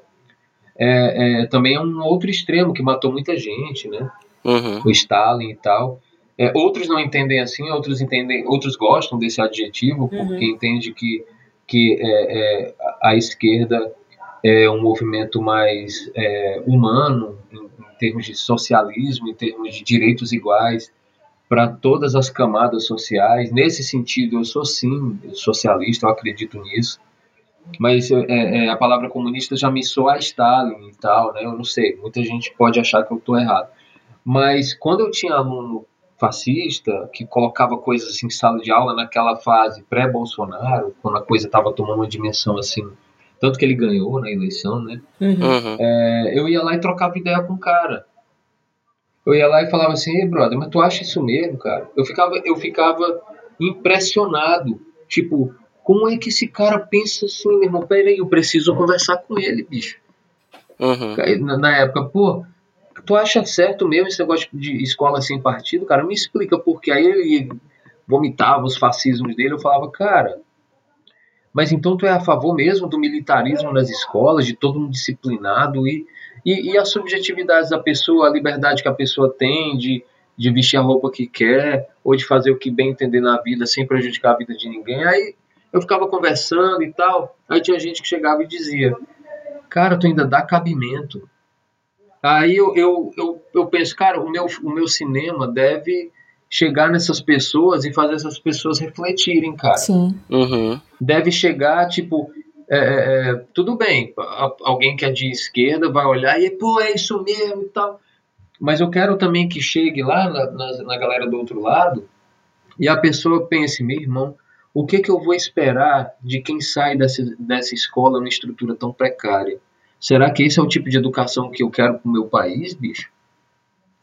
é, é, também é um outro extremo que matou muita gente, né? Uhum. o Stalin e tal. É, outros não entendem assim, outros entendem, outros gostam desse adjetivo porque entende que que é, é, a a esquerda é um movimento mais é, humano em, em termos de socialismo, em termos de direitos iguais para todas as camadas sociais. Nesse sentido, eu sou sim socialista, eu acredito nisso. Mas é, é, a palavra comunista já me soa a Stalin e tal, né? Eu não sei, muita gente pode achar que eu estou errado. Mas quando eu tinha aluno fascista, que colocava coisas assim em sala de aula naquela fase pré-Bolsonaro, quando a coisa estava tomando uma dimensão assim, tanto que ele ganhou na eleição, né? Uhum. Uhum. É, eu ia lá e trocava ideia com o cara. Eu ia lá e falava assim, Ei, brother, mas tu acha isso mesmo, cara? Eu ficava, eu ficava impressionado. Tipo, como é que esse cara pensa assim, meu irmão? Peraí, eu preciso conversar com ele, bicho. Uhum. Na, na época, pô, tu acha certo mesmo esse negócio de escola sem partido? Cara, me explica porque aí ele vomitava os fascismos dele. Eu falava, cara, mas então tu é a favor mesmo do militarismo nas escolas, de todo mundo disciplinado e, e, e as subjetividades da pessoa, a liberdade que a pessoa tem de, de vestir a roupa que quer ou de fazer o que bem entender na vida sem prejudicar a vida de ninguém. Aí eu ficava conversando e tal, aí tinha gente que chegava e dizia, cara, tu ainda dá cabimento. Aí eu, eu, eu, eu penso, cara, o meu, o meu cinema deve chegar nessas pessoas e fazer essas pessoas refletirem, cara. Sim. Uhum. Deve chegar, tipo, é, é, é, tudo bem, a- alguém que é de esquerda vai olhar e, pô, é isso mesmo e tal. Mas eu quero também que chegue lá na, na, na galera do outro lado e a pessoa pense, meu irmão, o que, que eu vou esperar de quem sai dessa, dessa escola numa estrutura tão precária? Será que esse é o tipo de educação que eu quero pro meu país, bicho?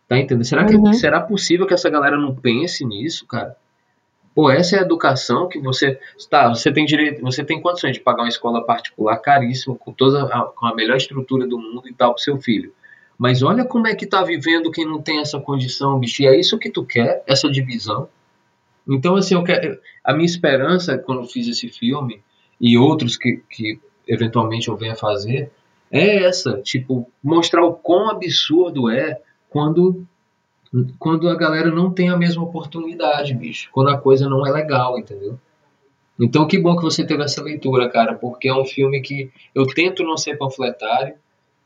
Tá entendendo? Será, que, Uhum. será possível que essa galera não pense nisso, cara? Pô, essa é a educação que você. Tá, você tem direito. Você tem condições de pagar uma escola particular caríssima, com toda a, com a melhor estrutura do mundo e tal pro seu filho. Mas olha como é que tá vivendo quem não tem essa condição, bicho. E é isso que tu quer, essa divisão. Então, assim, eu quero, a minha esperança quando eu fiz esse filme, e outros que, que eventualmente eu venha fazer, é essa, tipo, mostrar o quão absurdo é quando quando a galera não tem a mesma oportunidade, bicho. Quando a coisa não é legal, entendeu? Então, que bom que você teve essa leitura, cara, porque é um filme que eu tento não ser panfletário,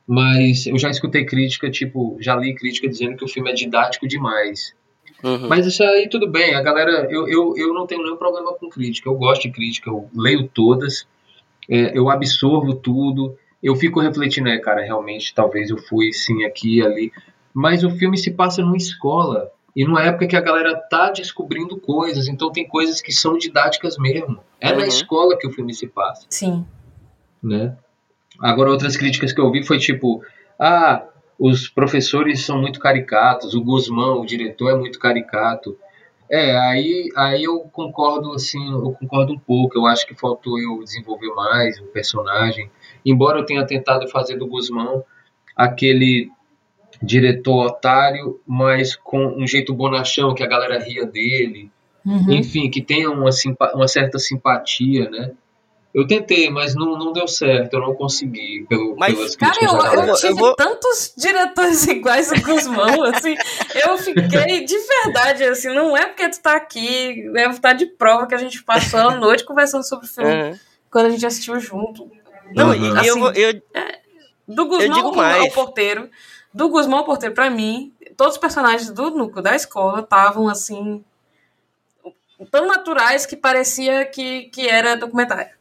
mas eu já escutei crítica, tipo, já li crítica dizendo que o filme é didático demais. Uhum. Mas isso aí tudo bem, a galera, eu, eu, eu não tenho nenhum problema com crítica, eu gosto de crítica, eu leio todas, é, eu absorvo tudo, eu fico refletindo, é, cara, realmente, talvez eu fui sim aqui e ali, mas o filme se passa numa escola, e numa época que a galera tá descobrindo coisas, então tem coisas que são didáticas mesmo. É na Uhum. escola que o filme se passa Sim. né? Agora outras críticas que eu vi foi tipo, ah, os professores são muito caricatos, o Guzmão, o diretor, é muito caricato. É, aí, aí eu concordo, assim, eu concordo um pouco. Eu acho que faltou eu desenvolver mais o personagem. Embora eu tenha tentado fazer do Guzmão aquele diretor otário, mas com um jeito bonachão, que a galera ria dele. Uhum. Enfim, que tenha uma, uma certa simpatia, né? Eu tentei, mas não, não deu certo, eu não consegui. Pelo, Mas, Cara, eu, eu eu tive vou- tantos diretores [LAUGHS] iguais ao Guzmão, assim, eu fiquei de verdade, assim, não é porque tu tá aqui, é tá de prova que a gente passou a noite conversando sobre o filme Aham. quando a gente assistiu junto. Não, Uhum. Assim, eu, eu, Do Guzmão digo ao- mais. ao porteiro, do Guzmão ao porteiro, pra mim, todos os personagens do núcleo da escola estavam, assim, tão naturais que parecia que, que era documentário.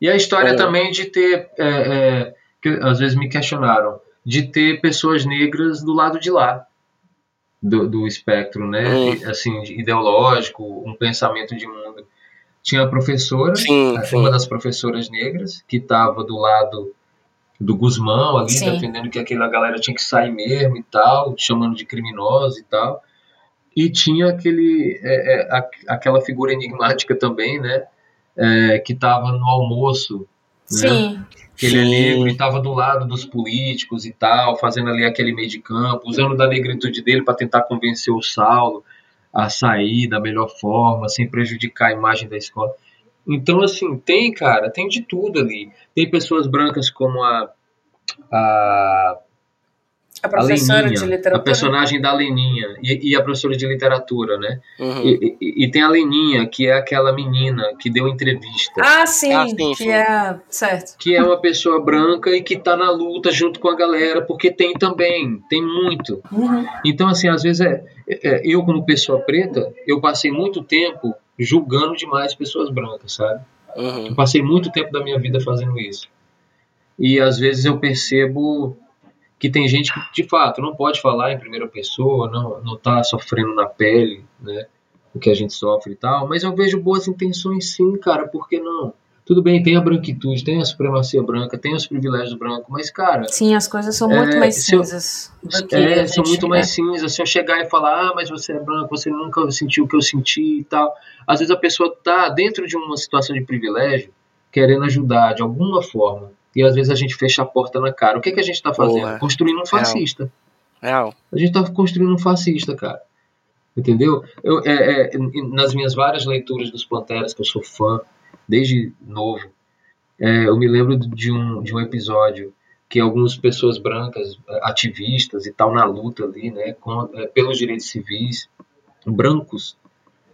E a história É. também de ter, é, é, que às vezes me questionaram, de ter pessoas negras do lado de lá do, do espectro, né? Hum. Assim, de- ideológico, um pensamento de mundo. Tinha a professora, sim, é, sim. uma das professoras negras, que estava do lado do Guzmão ali, Sim. defendendo que aquela galera tinha que sair mesmo e tal, chamando de criminosos e tal. E tinha aquele, é, é, a- aquela figura enigmática também, né? É, que estava no almoço, né? Sim, que ele é Sim. negro e estava do lado dos políticos e tal, fazendo ali aquele meio de campo, usando da negritude dele para tentar convencer o Saulo a sair da melhor forma, sem prejudicar a imagem da escola. Então, assim, tem, cara, tem de tudo ali. Tem pessoas brancas como a, a, a a professora Leninha, de a literatura. personagem da Leninha e, e a professora de literatura, né? Uhum. E, e- e tem a Leninha, que é aquela menina que deu entrevista. Ah, sim, Ah, sim, que sim. é. Certo. que é uma pessoa branca e que tá na luta junto com a galera, porque tem também, tem muito. Uhum. Então, assim, às vezes é, é- eu como pessoa preta, eu passei muito tempo julgando demais pessoas brancas, sabe? Uhum. Eu passei muito tempo da minha vida fazendo isso. E às vezes eu percebo que tem gente que, de fato, não pode falar em primeira pessoa, não, não tá sofrendo na pele, né? O que a gente sofre e tal, mas eu vejo boas intenções sim, cara, por que não? Tudo bem, tem a branquitude, tem a supremacia branca, tem os privilégios brancos, mas, cara, Sim, as coisas são É, muito mais se eu- cinzas do que é, são muito mais cinzas. Se eu chegar e falar, ah, mas você é branco, você nunca sentiu o que eu senti e tal. Às vezes a pessoa tá dentro de uma situação de privilégio, querendo ajudar de alguma forma. E às vezes a gente fecha a porta na cara. O que, que a gente tá fazendo? Boa. Construindo um fascista. Real. A gente tá construindo um fascista, cara. Entendeu? Eu, é, é, nas minhas várias leituras dos Panteras, que eu sou fã desde novo, é, eu me lembro de um, de um episódio que algumas pessoas brancas, é, ativistas e tal, na luta ali, né, com, é, pelos direitos civis, brancos,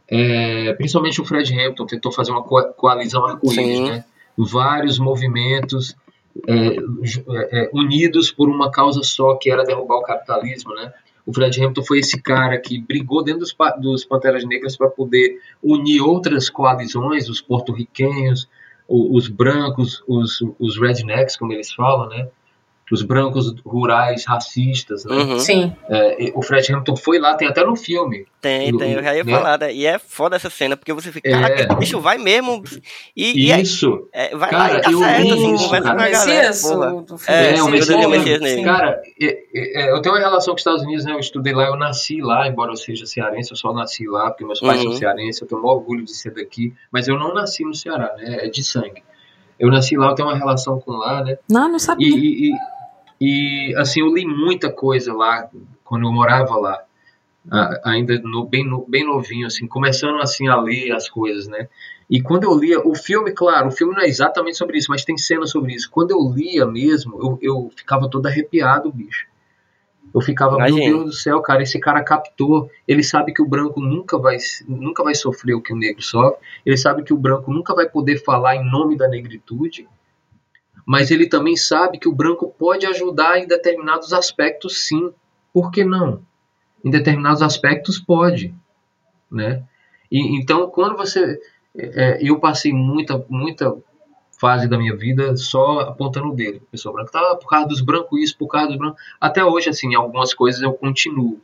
é, principalmente o Fred Hampton tentou fazer uma co- coalizão arco-íris, né? Vários movimentos é, é, é, unidos por uma causa só, que era derrubar o capitalismo, né? O Fred Hampton foi esse cara que brigou dentro dos, dos Panteras Negras para poder unir outras coalizões, os porto-riquenhos, o- os brancos, os, os rednecks, como eles falam, né? Os brancos rurais racistas, né? Uhum. Sim. É, o Fred Hampton foi lá, tem até no filme. Tem, No- tem, eu já ia né? falar. né? E é foda essa cena, porque você fica, É. caraca, o bicho vai mesmo. E, e é- Isso. é, vai Cara, lá e dá eu certo, vi assim, isso, conversa cara. com a galera. Porra. É, É, o Messias Messias Negro. Cara, é, é, é, eu tenho uma relação com os Estados Unidos, né? Eu estudei lá, eu nasci lá, embora eu seja cearense, eu só nasci lá, porque meus pais Uhum. são cearenses, eu tenho o maior orgulho de ser daqui, mas eu não nasci no Ceará, né? É de sangue. Eu nasci lá, eu tenho uma relação com lá, né? Não, não sabia. e, e- e, assim, eu li muita coisa lá, quando eu morava lá, ainda no- bem, no- bem novinho, assim, começando assim a ler as coisas, né? E quando eu lia, o filme, claro, o filme não é exatamente sobre isso, mas tem cena sobre isso. Quando eu lia mesmo, eu, eu ficava todo arrepiado, bicho. Eu ficava, meu Imagino. Deus do céu, cara, esse cara captou. Ele sabe que o branco nunca vai, nunca vai sofrer o que o negro sofre. Ele sabe que o branco nunca vai poder falar em nome da negritude. Mas ele também sabe que o branco pode ajudar em determinados aspectos, sim. Por que não? Em determinados aspectos pode, né? E, então, quando você, é, eu passei muita, muita fase da minha vida só apontando o dedo. Pessoa branca, tá, por causa dos brancos isso, por causa dos brancos. Até hoje, assim, algumas coisas eu continuo.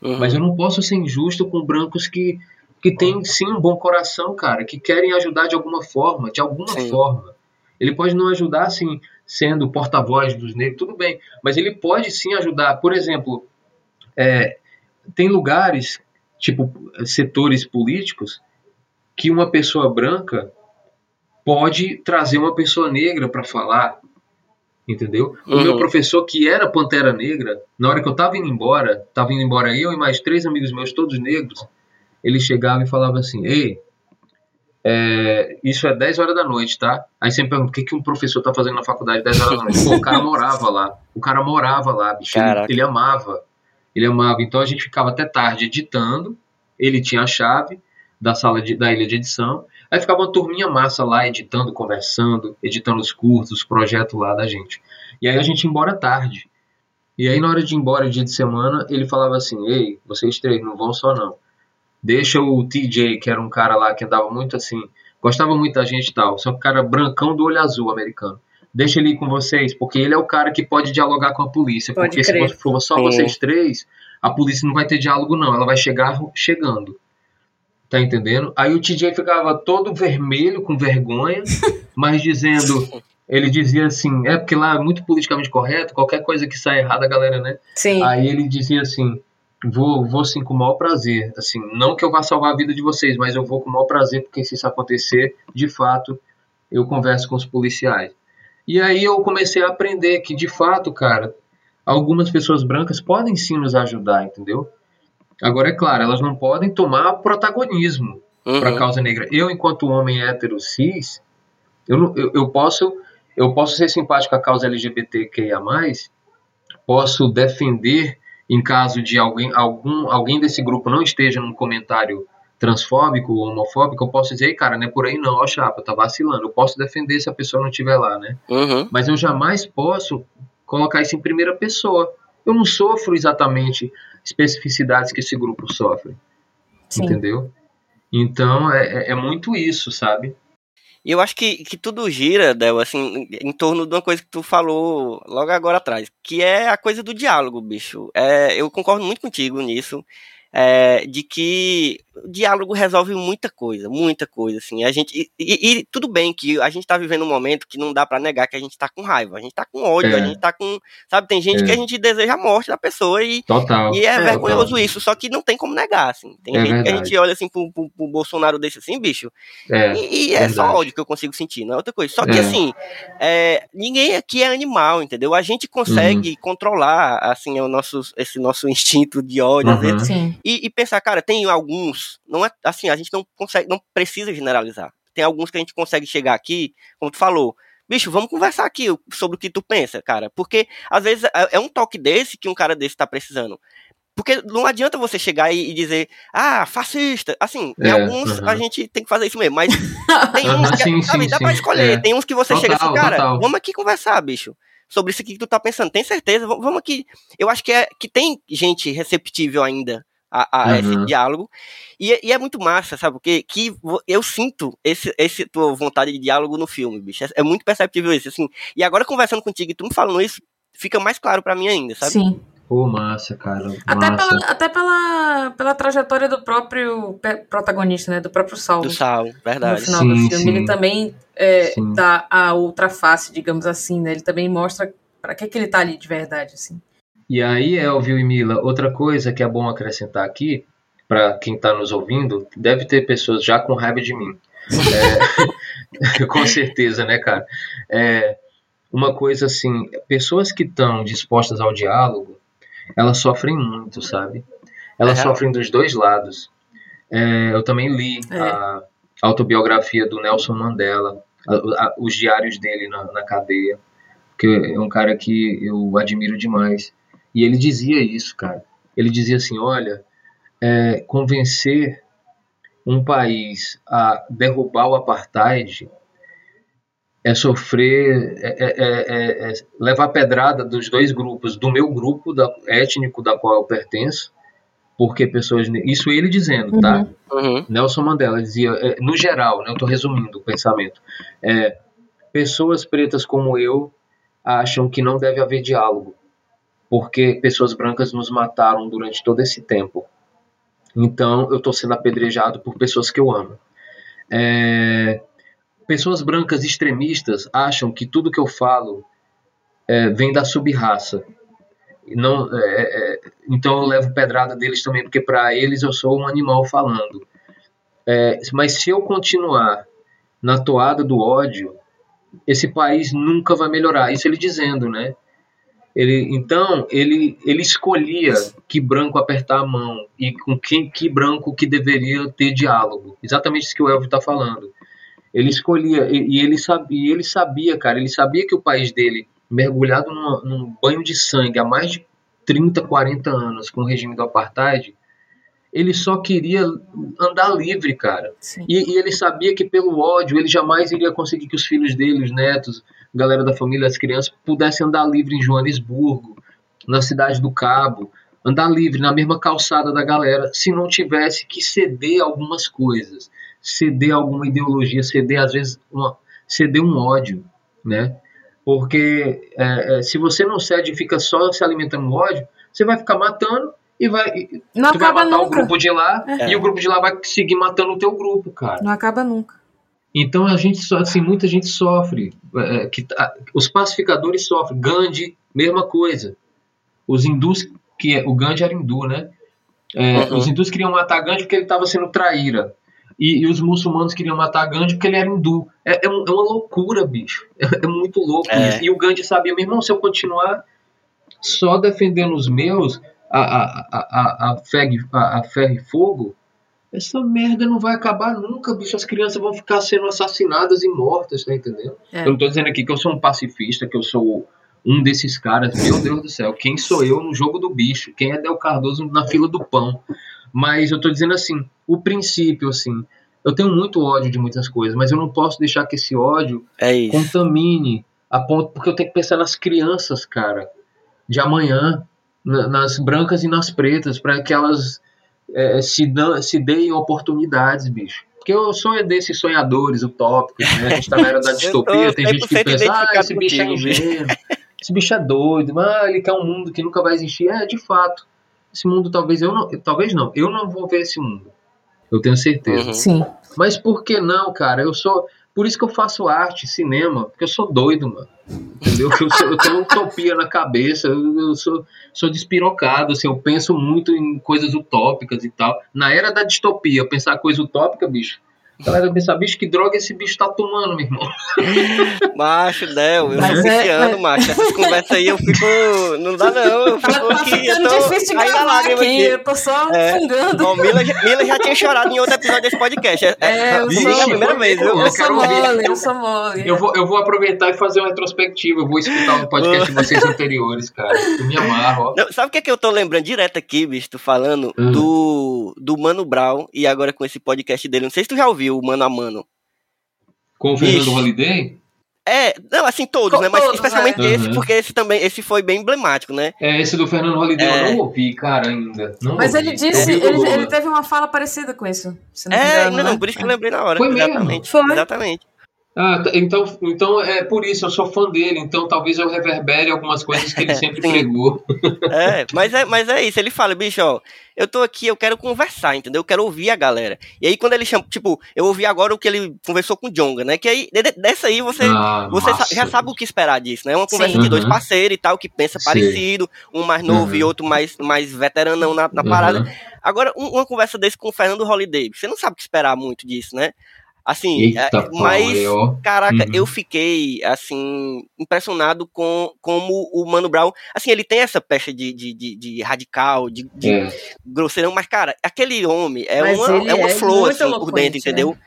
Uhum. Mas eu não posso ser injusto com brancos que, que têm sim um bom coração, cara, que querem ajudar de alguma forma, de alguma Sim. forma. Ele pode não ajudar, assim, sendo porta-voz dos negros, tudo bem, mas ele pode sim ajudar. Por exemplo, é, tem lugares, tipo setores políticos, que uma pessoa branca pode trazer uma pessoa negra para falar, entendeu? O meu Uhum. professor, que era Pantera Negra, na hora que eu tava indo embora, tava indo embora eu e mais três amigos meus, todos negros, ele chegava e falava assim, ei, é, isso é 10 horas da noite, tá? Aí você me pergunta, o que, que um professor tá fazendo na faculdade 10 horas da noite? Pô, o cara morava lá, o cara morava lá, bicho, ele, ele amava, ele amava, então a gente ficava até tarde editando, ele tinha a chave da sala de, da ilha de edição, aí ficava uma turminha massa lá, editando, conversando, editando os cursos, os projetos lá da gente. E aí a gente ia embora tarde. E aí na hora de ir embora, dia de semana, ele falava assim, ei, vocês três não vão só não. Deixa o TJ, que era um cara lá que andava muito assim, gostava muito da gente e tal, só que o cara brancão do olho azul americano. Deixa ele ir com vocês, porque ele é o cara que pode dialogar com a polícia. Pode porque crer. se for só Sim. vocês três, a polícia não vai ter diálogo, não. Ela vai chegar chegando. Tá entendendo? Aí o TJ ficava todo vermelho, com vergonha, [LAUGHS] mas dizendo. Ele dizia assim: é porque lá é muito politicamente correto, qualquer coisa que sai errada, a galera, né? Sim. Aí ele dizia assim: vou, vou sim com o maior prazer. Assim, não que eu vá salvar a vida de vocês, mas eu vou com o maior prazer, porque se isso acontecer, de fato, eu converso com os policiais. E aí eu comecei a aprender que, de fato, cara, algumas pessoas brancas podem sim nos ajudar, entendeu? Agora, é claro, elas não podem tomar protagonismo para a Uhum. causa negra. Eu, enquanto homem hétero cis, eu, eu, eu posso eu posso ser simpático à causa LGBTQIA+, posso defender em caso de alguém algum alguém desse grupo não esteja num comentário transfóbico ou homofóbico, eu posso dizer, "Ei, cara, não é por aí não, ó chapa, tá vacilando. Eu posso defender se a pessoa não estiver lá, né? Uhum. mas eu jamais posso colocar isso em primeira pessoa. Eu não sofro exatamente especificidades que esse grupo sofre, Sim. entendeu? Então é, é- é muito isso, sabe? E eu acho que, que tudo gira, Del, assim, em torno de uma coisa que tu falou logo agora atrás, que é a coisa do diálogo, bicho. É, eu concordo muito contigo nisso, é, de que o diálogo resolve muita coisa, muita coisa, assim. A gente, e, e- e tudo bem que a gente tá vivendo um momento que não dá pra negar que a gente tá com raiva, a gente tá com ódio, É. a gente tá com, sabe, tem gente É. que a gente deseja a morte da pessoa e, Total. e é, vergonhoso total. isso, só que não tem como negar, assim. Tem É gente que a verdade. gente olha assim pro, pro, pro Bolsonaro desse assim, bicho, É, e, e é só verdade. ódio que eu consigo sentir, não é outra coisa. Só que É. assim, é, ninguém aqui é animal, entendeu? A gente consegue Uhum. controlar assim o nosso, esse nosso [LAUGHS] instinto de ódio às Uhum. vezes, Sim. E, e pensar, cara, tem alguns, não é assim, a gente não consegue, não precisa generalizar. Tem alguns que a gente consegue chegar aqui, como tu falou. Bicho, vamos conversar aqui sobre o que tu pensa, cara. Porque, às vezes, é é um toque desse que um cara desse tá precisando. Porque não adianta você chegar e, dizer, ah, fascista. Assim, em É, alguns a gente tem que fazer isso mesmo. Mas [LAUGHS] tem uns que, sim, sabe, sim, dá sim, pra escolher. é. Tem uns que você Total, chega assim, cara, total. vamos aqui conversar, bicho. Sobre isso aqui que tu tá pensando. Tem certeza? Vamos vamos aqui. Eu acho que, é, que tem gente receptível ainda a, a esse Uhum. diálogo. E, é- e é muito massa, sabe? Porque que eu sinto esse, esse tua vontade de diálogo no filme, bicho. É, é muito perceptível isso, assim. E agora conversando contigo e tu me falando isso, fica mais claro pra mim ainda, sabe? Sim. Pô, massa, cara. Até, massa. pela, até pela, pela trajetória do próprio protagonista, né? Do próprio Saulo. Do Sal, no verdade. final Sim, do filme. sim. Ele também é, dá a outra face, digamos assim, né? Ele também mostra pra que, que ele tá ali de verdade, assim. E aí, Elvio e Mila, outra coisa que é bom acrescentar aqui, para quem está nos ouvindo, deve ter pessoas já com raiva de mim. É, [LAUGHS] com certeza, né, cara? É, uma coisa assim, pessoas que estão dispostas ao diálogo, elas sofrem muito, sabe? Elas É sofrem dos dois lados. É, eu também li É. a autobiografia do Nelson Mandela, a- a- os diários dele na, na cadeia, que é um cara que eu admiro demais. E ele dizia isso, cara. Ele dizia assim: olha, é, convencer um país a derrubar o apartheid é sofrer, é, é- é- é levar pedrada dos dois grupos, do meu grupo da, étnico da qual eu pertenço, porque pessoas. Isso ele dizendo, tá? Uhum. Nelson Mandela dizia, é, no geral, né, eu estou resumindo o pensamento, é, pessoas pretas como eu acham que não deve haver diálogo, porque pessoas brancas nos mataram durante todo esse tempo. Então, eu estou sendo apedrejado por pessoas que eu amo. É, pessoas brancas extremistas acham que tudo que eu falo é, vem da subraça. Não, é, é, então eu levo pedrada deles também, porque para eles eu sou um animal falando. É, mas se eu continuar na toada do ódio, esse país nunca vai melhorar. Isso ele dizendo, né? Ele, então, ele, ele escolhia que branco apertar a mão e com quem que branco que deveria ter diálogo. Exatamente isso que o Elvio está falando. Ele escolhia, e, e, ele sabia, ele sabia, cara, ele sabia que o país dele, mergulhado numa, num banho de sangue há mais de 30, 40 anos com o regime do apartheid, ele só queria andar livre, cara. E, e, ele sabia que pelo ódio ele jamais iria conseguir que os filhos dele, os netos, galera da família, as crianças, pudessem andar livre em Joanesburgo, na cidade do Cabo, andar livre na mesma calçada da galera, se não tivesse que ceder algumas coisas, ceder alguma ideologia, ceder às vezes uma, ceder um ódio, né? Porque é, é, se você não cede e fica só se alimentando do ódio, você vai ficar matando e vai, não tu vai matar nunca. o grupo de lá é. e o grupo de lá vai seguir matando o teu grupo, cara. Não acaba nunca. Então a gente assim, muita gente sofre, é, que a, os pacificadores sofrem. Gandhi, mesma coisa. Os hindus que o Gandhi era hindu, né? É, uhum. Os hindus queriam matar Gandhi porque ele estava sendo traíra. E, e, os muçulmanos queriam matar Gandhi porque ele era hindu. É, é, é uma loucura, bicho. [LAUGHS] É, é muito louco isso. E o Gandhi sabia, meu irmão, se eu continuar só defendendo os meus, a, a, a, a, fé, a, a ferro e fogo, essa merda não vai acabar nunca, bicho. As crianças vão ficar sendo assassinadas e mortas, tá entendendo? É. Eu não tô dizendo aqui que eu sou um pacifista, que eu sou um desses caras. Meu Deus do céu, quem sou eu no jogo do bicho? Quem é Del Cardoso na fila do pão? Mas eu tô dizendo assim, o princípio, assim, eu tenho muito ódio de muitas coisas, mas eu não posso deixar que esse ódio é contamine a ponto, porque eu tenho que pensar nas crianças, cara, de amanhã, nas brancas e nas pretas, para que elas é, se, dão, se deem oportunidades, bicho. Porque eu sou desses sonhadores utópicos, né? A gente tá na era da [LAUGHS] distopia, tem gente que pensa, ah, esse bicho é ingênuo, esse bicho é doido, ah, ele quer um mundo que nunca vai existir. É, de fato, esse mundo talvez eu não, talvez não, eu não vou ver esse mundo. Eu tenho certeza. Uhum. Sim. Mas por que não, cara? Eu sou, por isso que eu faço arte, cinema, porque eu sou doido, mano. Entendeu? Eu, sou, eu tenho utopia na cabeça, eu, eu, sou, sou despirocado, assim, eu penso muito em coisas utópicas e tal. Na era da distopia, pensar coisa utópica, bicho, a galera pensa, bicho, que droga esse bicho tá tomando, meu irmão? [LAUGHS] Macho, Del, eu mas fico é, viciando, macho. Essas conversas aí eu fico. Não dá, não. Eu fico tá, tá aqui. Eu tô difícil de gravar aqui, aqui, eu tô só é. fungando. Bom, Mila, Mila já tinha chorado em outro episódio desse podcast. É, é eu sou, a primeira vez. Eu, eu, eu sou mole, eu sou mole. Eu vou, eu vou aproveitar e fazer uma retrospectiva. Eu vou escutar o podcast de vocês [LAUGHS] anteriores, cara. Eu me amarro, ó. Não, sabe o que, é que eu tô lembrando direto aqui, bicho? Tu falando hum. do, do Mano Brown e agora com esse podcast dele. Não sei se tu já ouviu o Mano a Mano. Com o Fernando Holiday? É, não, assim, todos, Com né? Mas todos, especialmente né? esse, uhum. porque esse também, esse foi bem emblemático, né? É, esse do Fernando Holiday é... eu não ouvi, cara, ainda. Não mas ouvi. ele disse, ele, ele, teve uma fala parecida com isso. Não é, engano, não, né? por isso que eu lembrei na hora. Foi exatamente. Mesmo? Foi. Exatamente. Ah, então, então é por isso, eu sou fã dele, então talvez eu reverbere algumas coisas que ele [LAUGHS] sempre pregou. É, [LAUGHS] mas é, mas é isso, ele fala, bicho, ó, eu tô aqui, eu quero conversar, entendeu? Eu quero ouvir a galera. E aí quando ele chama, tipo, eu ouvi agora o que ele conversou com o Jonga, né? Que aí, dessa aí você, ah, você já sabe o que esperar disso, né? É uma conversa Sim. de dois uhum. parceiros e tal, que pensa Sim. parecido, um mais novo uhum. e outro mais, mais veteranão na, na parada. Uhum. Agora, uma conversa desse com o Fernando Holiday, você não sabe o que esperar muito disso, né? Assim, Eita, é, mas, caraca, uhum. eu fiquei, assim, impressionado com como o Mano Brown, assim, ele tem essa pecha de, de, de, de radical, de, de é. grosseirão, mas, cara, aquele homem é mas uma, é uma é flor, assim, por dentro, entendeu?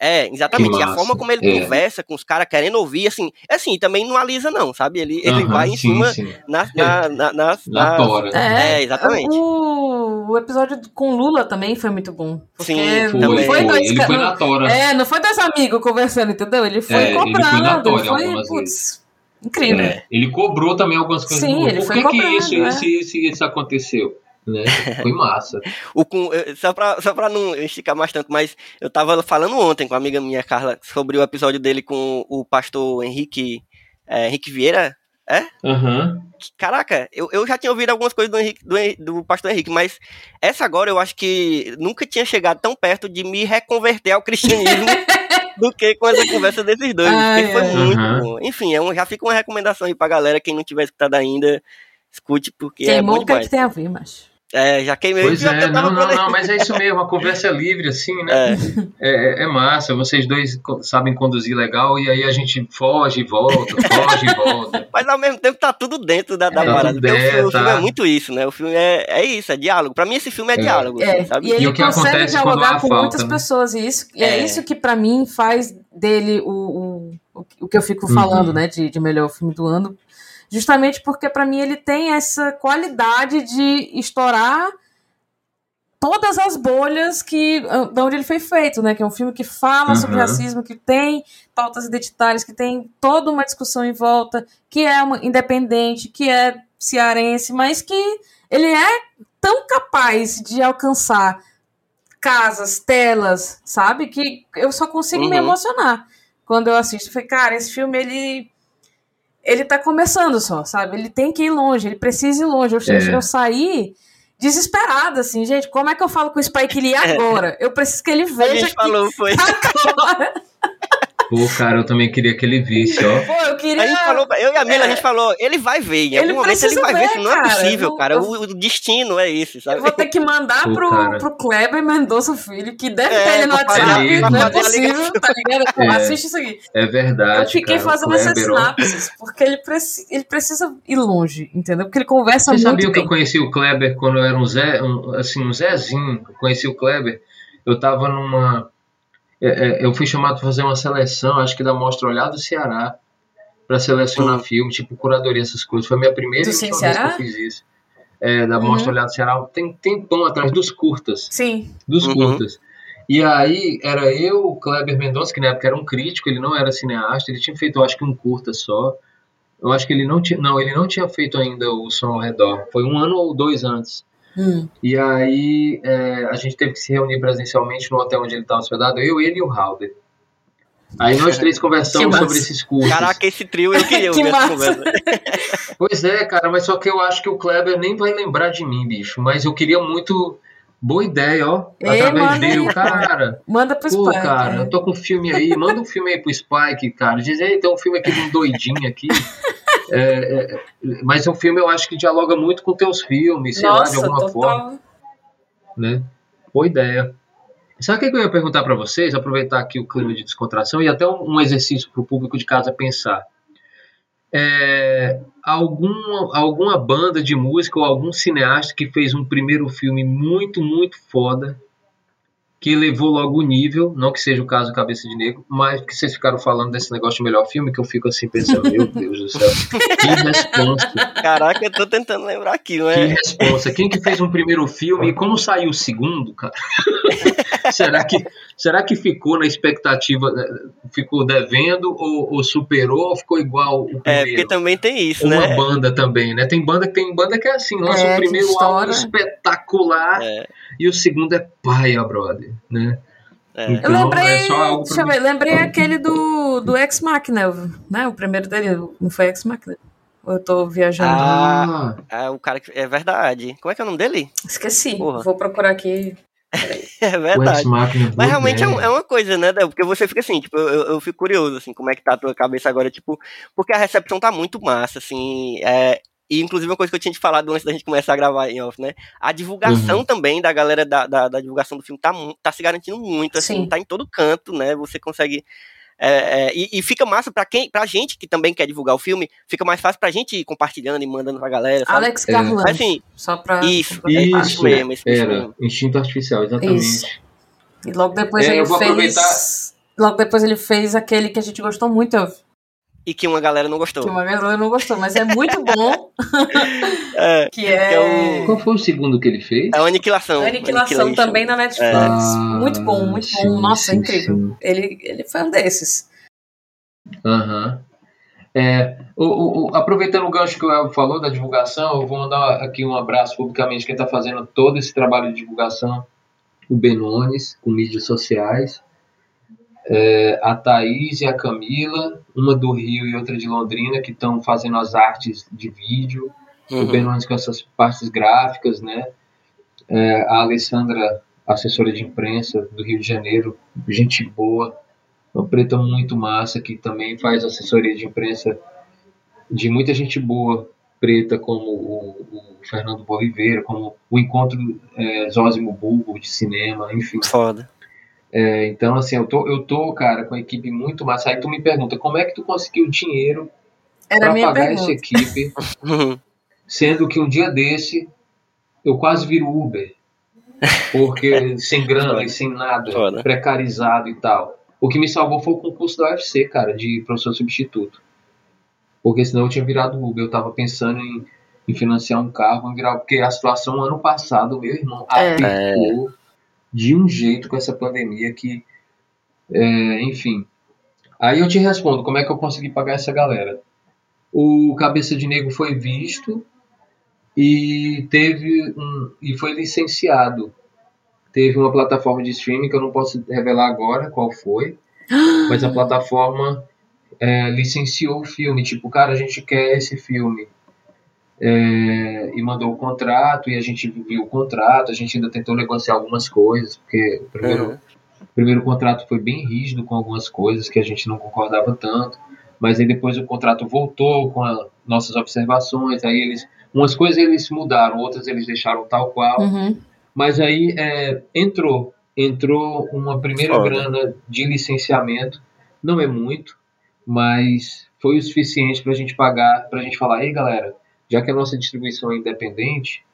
Né? É, exatamente. E a forma como ele é. conversa com os caras querendo ouvir, assim, é assim, também não alisa, não, sabe? Ele, ele vai em sim, cima sim. na, [LAUGHS] na, na, na, na tora. É, é, exatamente. O, o episódio com Lula também foi muito bom. Sim, foi, não foi, dois, ele foi na tora. É, não foi dois amigos conversando, entendeu? Ele foi é, cobrado. Ele foi, na tora foi putz, incrível. É, ele cobrou também algumas coisas. Sim, ele Por foi que, cobrado, que isso, é. isso, isso, isso aconteceu? Né? Foi massa. [LAUGHS] o, com, só, pra, só pra não esticar mais tanto, mas eu tava falando ontem com a amiga minha, Carla, sobre o episódio dele com o pastor Henrique, é, Henrique Vieira. É? Uhum. Caraca, eu, eu já tinha ouvido algumas coisas do, Henrique, do, do pastor Henrique, mas essa agora eu acho que nunca tinha chegado tão perto de me reconverter ao cristianismo [LAUGHS] do que com essa conversa desses dois. Ai, porque foi ai. muito Uhum. bom. Enfim, é um, já fica uma recomendação aí pra galera, quem não tiver escutado ainda, escute, porque é Queimou bom o que, é demais. que tem a ver, macho. É, já queimei. Pois é, não, não, não, mas é isso mesmo, a conversa é livre, assim, né? É, é, é massa, vocês dois sabem conduzir legal e aí a gente foge e volta, foge e volta. [LAUGHS] Mas ao mesmo tempo tá tudo dentro da, da Tá parada. tudo Porque o filme, dentro, o filme tá. é muito isso, né? O filme é, é isso, é diálogo. Pra mim, esse filme é, É. diálogo, É, assim, sabe? e ele E o que consegue acontece quando dialogar há com falta, muitas né? pessoas, e isso e é. É. isso que pra mim faz dele o, o, o- que eu fico Uhum. falando, né, de, de melhor filme do ano, justamente porque pra mim ele tem essa qualidade de estourar todas as bolhas que de onde ele foi feito, né, que é um filme que fala sobre Uhum. racismo, que tem pautas identitárias, que tem toda uma discussão em volta, que é uma, independente, que é cearense, mas que ele é tão capaz de alcançar casas, telas, sabe? Que eu só consigo me Uhum. emocionar quando eu assisto. Eu falei, cara, esse filme, ele. Ele tá começando só, sabe? Ele tem que ir longe, ele precisa ir longe. Eu, É. eu saí desesperada, assim, gente. Como é que eu falo com o Spike Lee agora? Eu preciso que ele A veja gente que falou, foi. [LAUGHS] agora. Pô, cara, eu também queria que ele visse, ó. Pô, eu queria. A gente falou, eu e a Mila, a gente falou, ele vai ver, em Ele algum momento ele precisa vai ver, isso não é possível, Eu- cara. eu- O, destino é esse, sabe? Eu vou ter que mandar Pô, pro, cara. pro Kleber Mendonça Filho, que deve É, ter ele no WhatsApp, pra não é possível, tá ligado? É. Assiste isso aqui. É verdade. Eu fiquei cara, fazendo essas sinapses, porque ele, preci ele precisa ir longe, entendeu? Porque ele conversa Você muito sabia que bem. eu conheci o Kleber quando eu era um Zé, um, assim, um Zezinho? Eu conheci o Kleber. Eu tava numa. É, é, eu fui chamado para fazer uma seleção, acho que da Mostra Olhar do Ceará, para selecionar Hum. filme, tipo curadoria, essas coisas. Foi a minha primeira e última vez que eu fiz isso. É, da Uhum. Mostra Olhar do Ceará. Tem tempão atrás, dos curtas. Sim. Dos Uhum. curtas. E aí era eu, o Kleber Mendonça, que na época era um crítico, ele não era cineasta, ele tinha feito, eu acho que um curta só. Eu acho que ele não tinha. Não, ele não tinha feito ainda o som ao redor. Foi um ano ou dois antes. Hum. E aí é, a gente teve que se reunir presencialmente no hotel onde ele estava hospedado, eu, ele e o Halder. Aí nós três conversamos sobre esses cursos. Caraca, esse trio eu [LAUGHS] queria Que massa. conversa. [LAUGHS] Pois é, cara, mas só que eu acho que o Kleber nem vai lembrar de mim, bicho. Mas eu queria muito. Boa ideia, ó. Ei, Através manda dele, aí, cara. [LAUGHS] Manda pro Pô, Spike. cara, né? eu tô com um filme aí, manda um filme aí pro Spike, cara. Diz aí, tem um filme aqui de um doidinho aqui. É, é, mas o filme eu acho que dialoga muito com teus filmes, sei lá, de Nossa, alguma total. forma, né? Boa ideia. Sabe o que eu ia perguntar pra vocês? Aproveitar aqui o clima de descontração e até um, exercício pro público de casa pensar. É, alguma, alguma banda de música ou algum cineasta que fez um primeiro filme muito, muito foda que elevou logo o nível, não que seja o caso do Cabeça de Negro, mas que vocês ficaram falando desse negócio de melhor filme, que eu fico assim pensando, meu Deus do céu, que resposta, Caraca, eu tô tentando lembrar aqui, não que é? resposta. Quem que fez um primeiro filme e como saiu o segundo, cara? [LAUGHS] será, que, será que ficou na expectativa, né, ficou devendo ou, ou superou ou ficou igual o É, primeiro? porque também tem isso, Uma né? banda também, né? Tem banda que tem banda que é assim, lança É, o primeiro álbum espetacular É, e o segundo é paia, brother, né? é. Eu Então, lembrei, é só algo pra deixa eu ver, lembrei aquele do, do Ex Machina, né? O primeiro dele, não foi Ex Machina? Ou eu tô viajando? Ah, Ah, É o cara que. É verdade. Como é que é o nome dele? Esqueci. porra. Vou procurar aqui. [LAUGHS] É verdade. Mas realmente é, um- é uma coisa, né, Del? Porque você fica assim, tipo, eu, eu fico curioso, assim, como é que tá a tua cabeça agora, tipo, porque a recepção tá muito massa, assim, é, e inclusive uma coisa que eu tinha te falado antes da gente começar a gravar em off, né, a divulgação Uhum. também da galera da, da, da divulgação do filme tá, tá se garantindo muito, assim, Sim. tá em todo canto, né, você consegue... é, é, e, e fica massa pra quem, pra gente que também quer divulgar o filme, fica mais fácil pra gente ir compartilhando e mandando pra galera, sabe? Alex É. Garland. Mas, assim, só pra. isso, é Isso, isso mesmo, isso era. mesmo. Instinto artificial, exatamente. Isso. E logo depois É, ele eu vou fez. aproveitar- Logo depois ele fez aquele que a gente gostou muito, eu- E que uma galera não gostou. que uma galera não gostou, mas é muito bom. [LAUGHS] É, que é. que é Qual foi o segundo que ele fez? é a aniquilação. Aniquilação Annihilation. também na Netflix. Ah, muito bom, muito sim, bom. Nossa, sim, incrível. sim. Ele, ele foi um desses. Aham. É, o, o- o- aproveitando o gancho que o Elvio falou da divulgação, eu vou mandar aqui um abraço publicamente quem está fazendo todo esse trabalho de divulgação, o Benones, com mídias sociais, é, a Thaís e a Camila, uma do Rio e outra de Londrina, que estão fazendo as artes de vídeo, o Uhum. Benones com essas partes gráficas, né? É, a Alessandra, assessora de imprensa do Rio de Janeiro, gente boa, uma preta muito massa que também faz assessoria de imprensa de muita gente boa preta, como o, o Fernando Boliveira, como o Encontro é, Zózimo Bulbo de cinema, enfim. Foda. É, então, assim, eu tô, eu tô, cara, com a equipe muito massa. Aí tu me pergunta, como é que tu conseguiu dinheiro Era a para minha pagar pergunta. essa equipe, [LAUGHS] sendo que um dia desse eu quase viro Uber, porque [LAUGHS] sem grana e sem nada, Foda. precarizado e tal. O que me salvou foi o concurso da UFC, cara, de professor substituto. Porque senão eu tinha virado Uber. Eu tava pensando em, em financiar um carro, em virar, porque a situação ano passado, meu irmão, É. apertou de um jeito com essa pandemia que, é, enfim. Aí eu te respondo, como é que eu consegui pagar essa galera? O Cabeça de Negro foi visto e teve um e foi licenciado. Teve uma plataforma de streaming que eu não posso revelar agora qual foi, mas a [GASPS] plataforma é, licenciou o filme. Tipo, cara, a gente quer esse filme. É, e mandou o contrato e a gente viu o contrato. A gente ainda tentou negociar algumas coisas, porque o primeiro, Uhum. o primeiro contrato foi bem rígido com algumas coisas que a gente não concordava tanto. Mas aí depois o contrato voltou com as nossas observações. Aí eles, umas coisas eles mudaram, outras eles deixaram tal qual. Uhum. Mas aí é, entrou, entrou uma primeira Foda. grana de licenciamento, não é muito, mas foi o suficiente para a gente pagar, para a gente falar, ei galera, já que a nossa distribuição é independente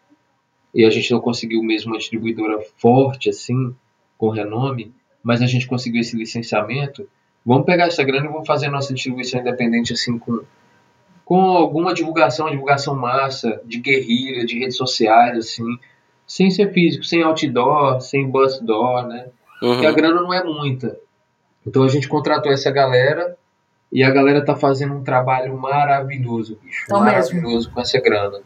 e a gente não conseguiu mesmo uma distribuidora forte assim, com renome, mas a gente conseguiu esse licenciamento, vamos pegar essa grana e vamos fazer a nossa distribuição independente assim com com alguma divulgação, divulgação massa, de guerrilha, de redes sociais, assim, sem ser físico, sem outdoor, sem bus door, né? Porque a Uhum. grana não é muita. Então a gente contratou essa galera e a galera tá fazendo um trabalho maravilhoso, bicho. Então maravilhoso com essa grana.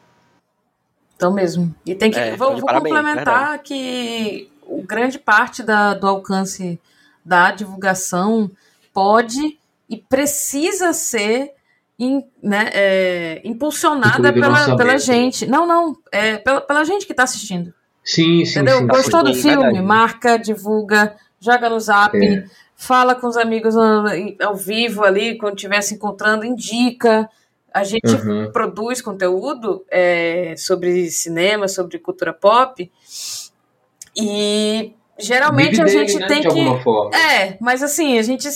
Então mesmo. E tem que. É, vou vou parabéns, complementar que o grande parte da, do alcance da divulgação pode e precisa ser in- né, é, impulsionada pela, pela gente. Não, não. É pela, pela gente que está assistindo. Sim, sim, Entendeu? sim. Gostou do sim, filme? verdade. Marca, divulga, joga no zap, É. fala com os amigos ao, vivo ali, quando estiver se encontrando, indica. A gente Uhum. produz conteúdo é, sobre cinema, sobre cultura pop. E geralmente Vive a dele, gente né, tem que. É, mas assim, a gente.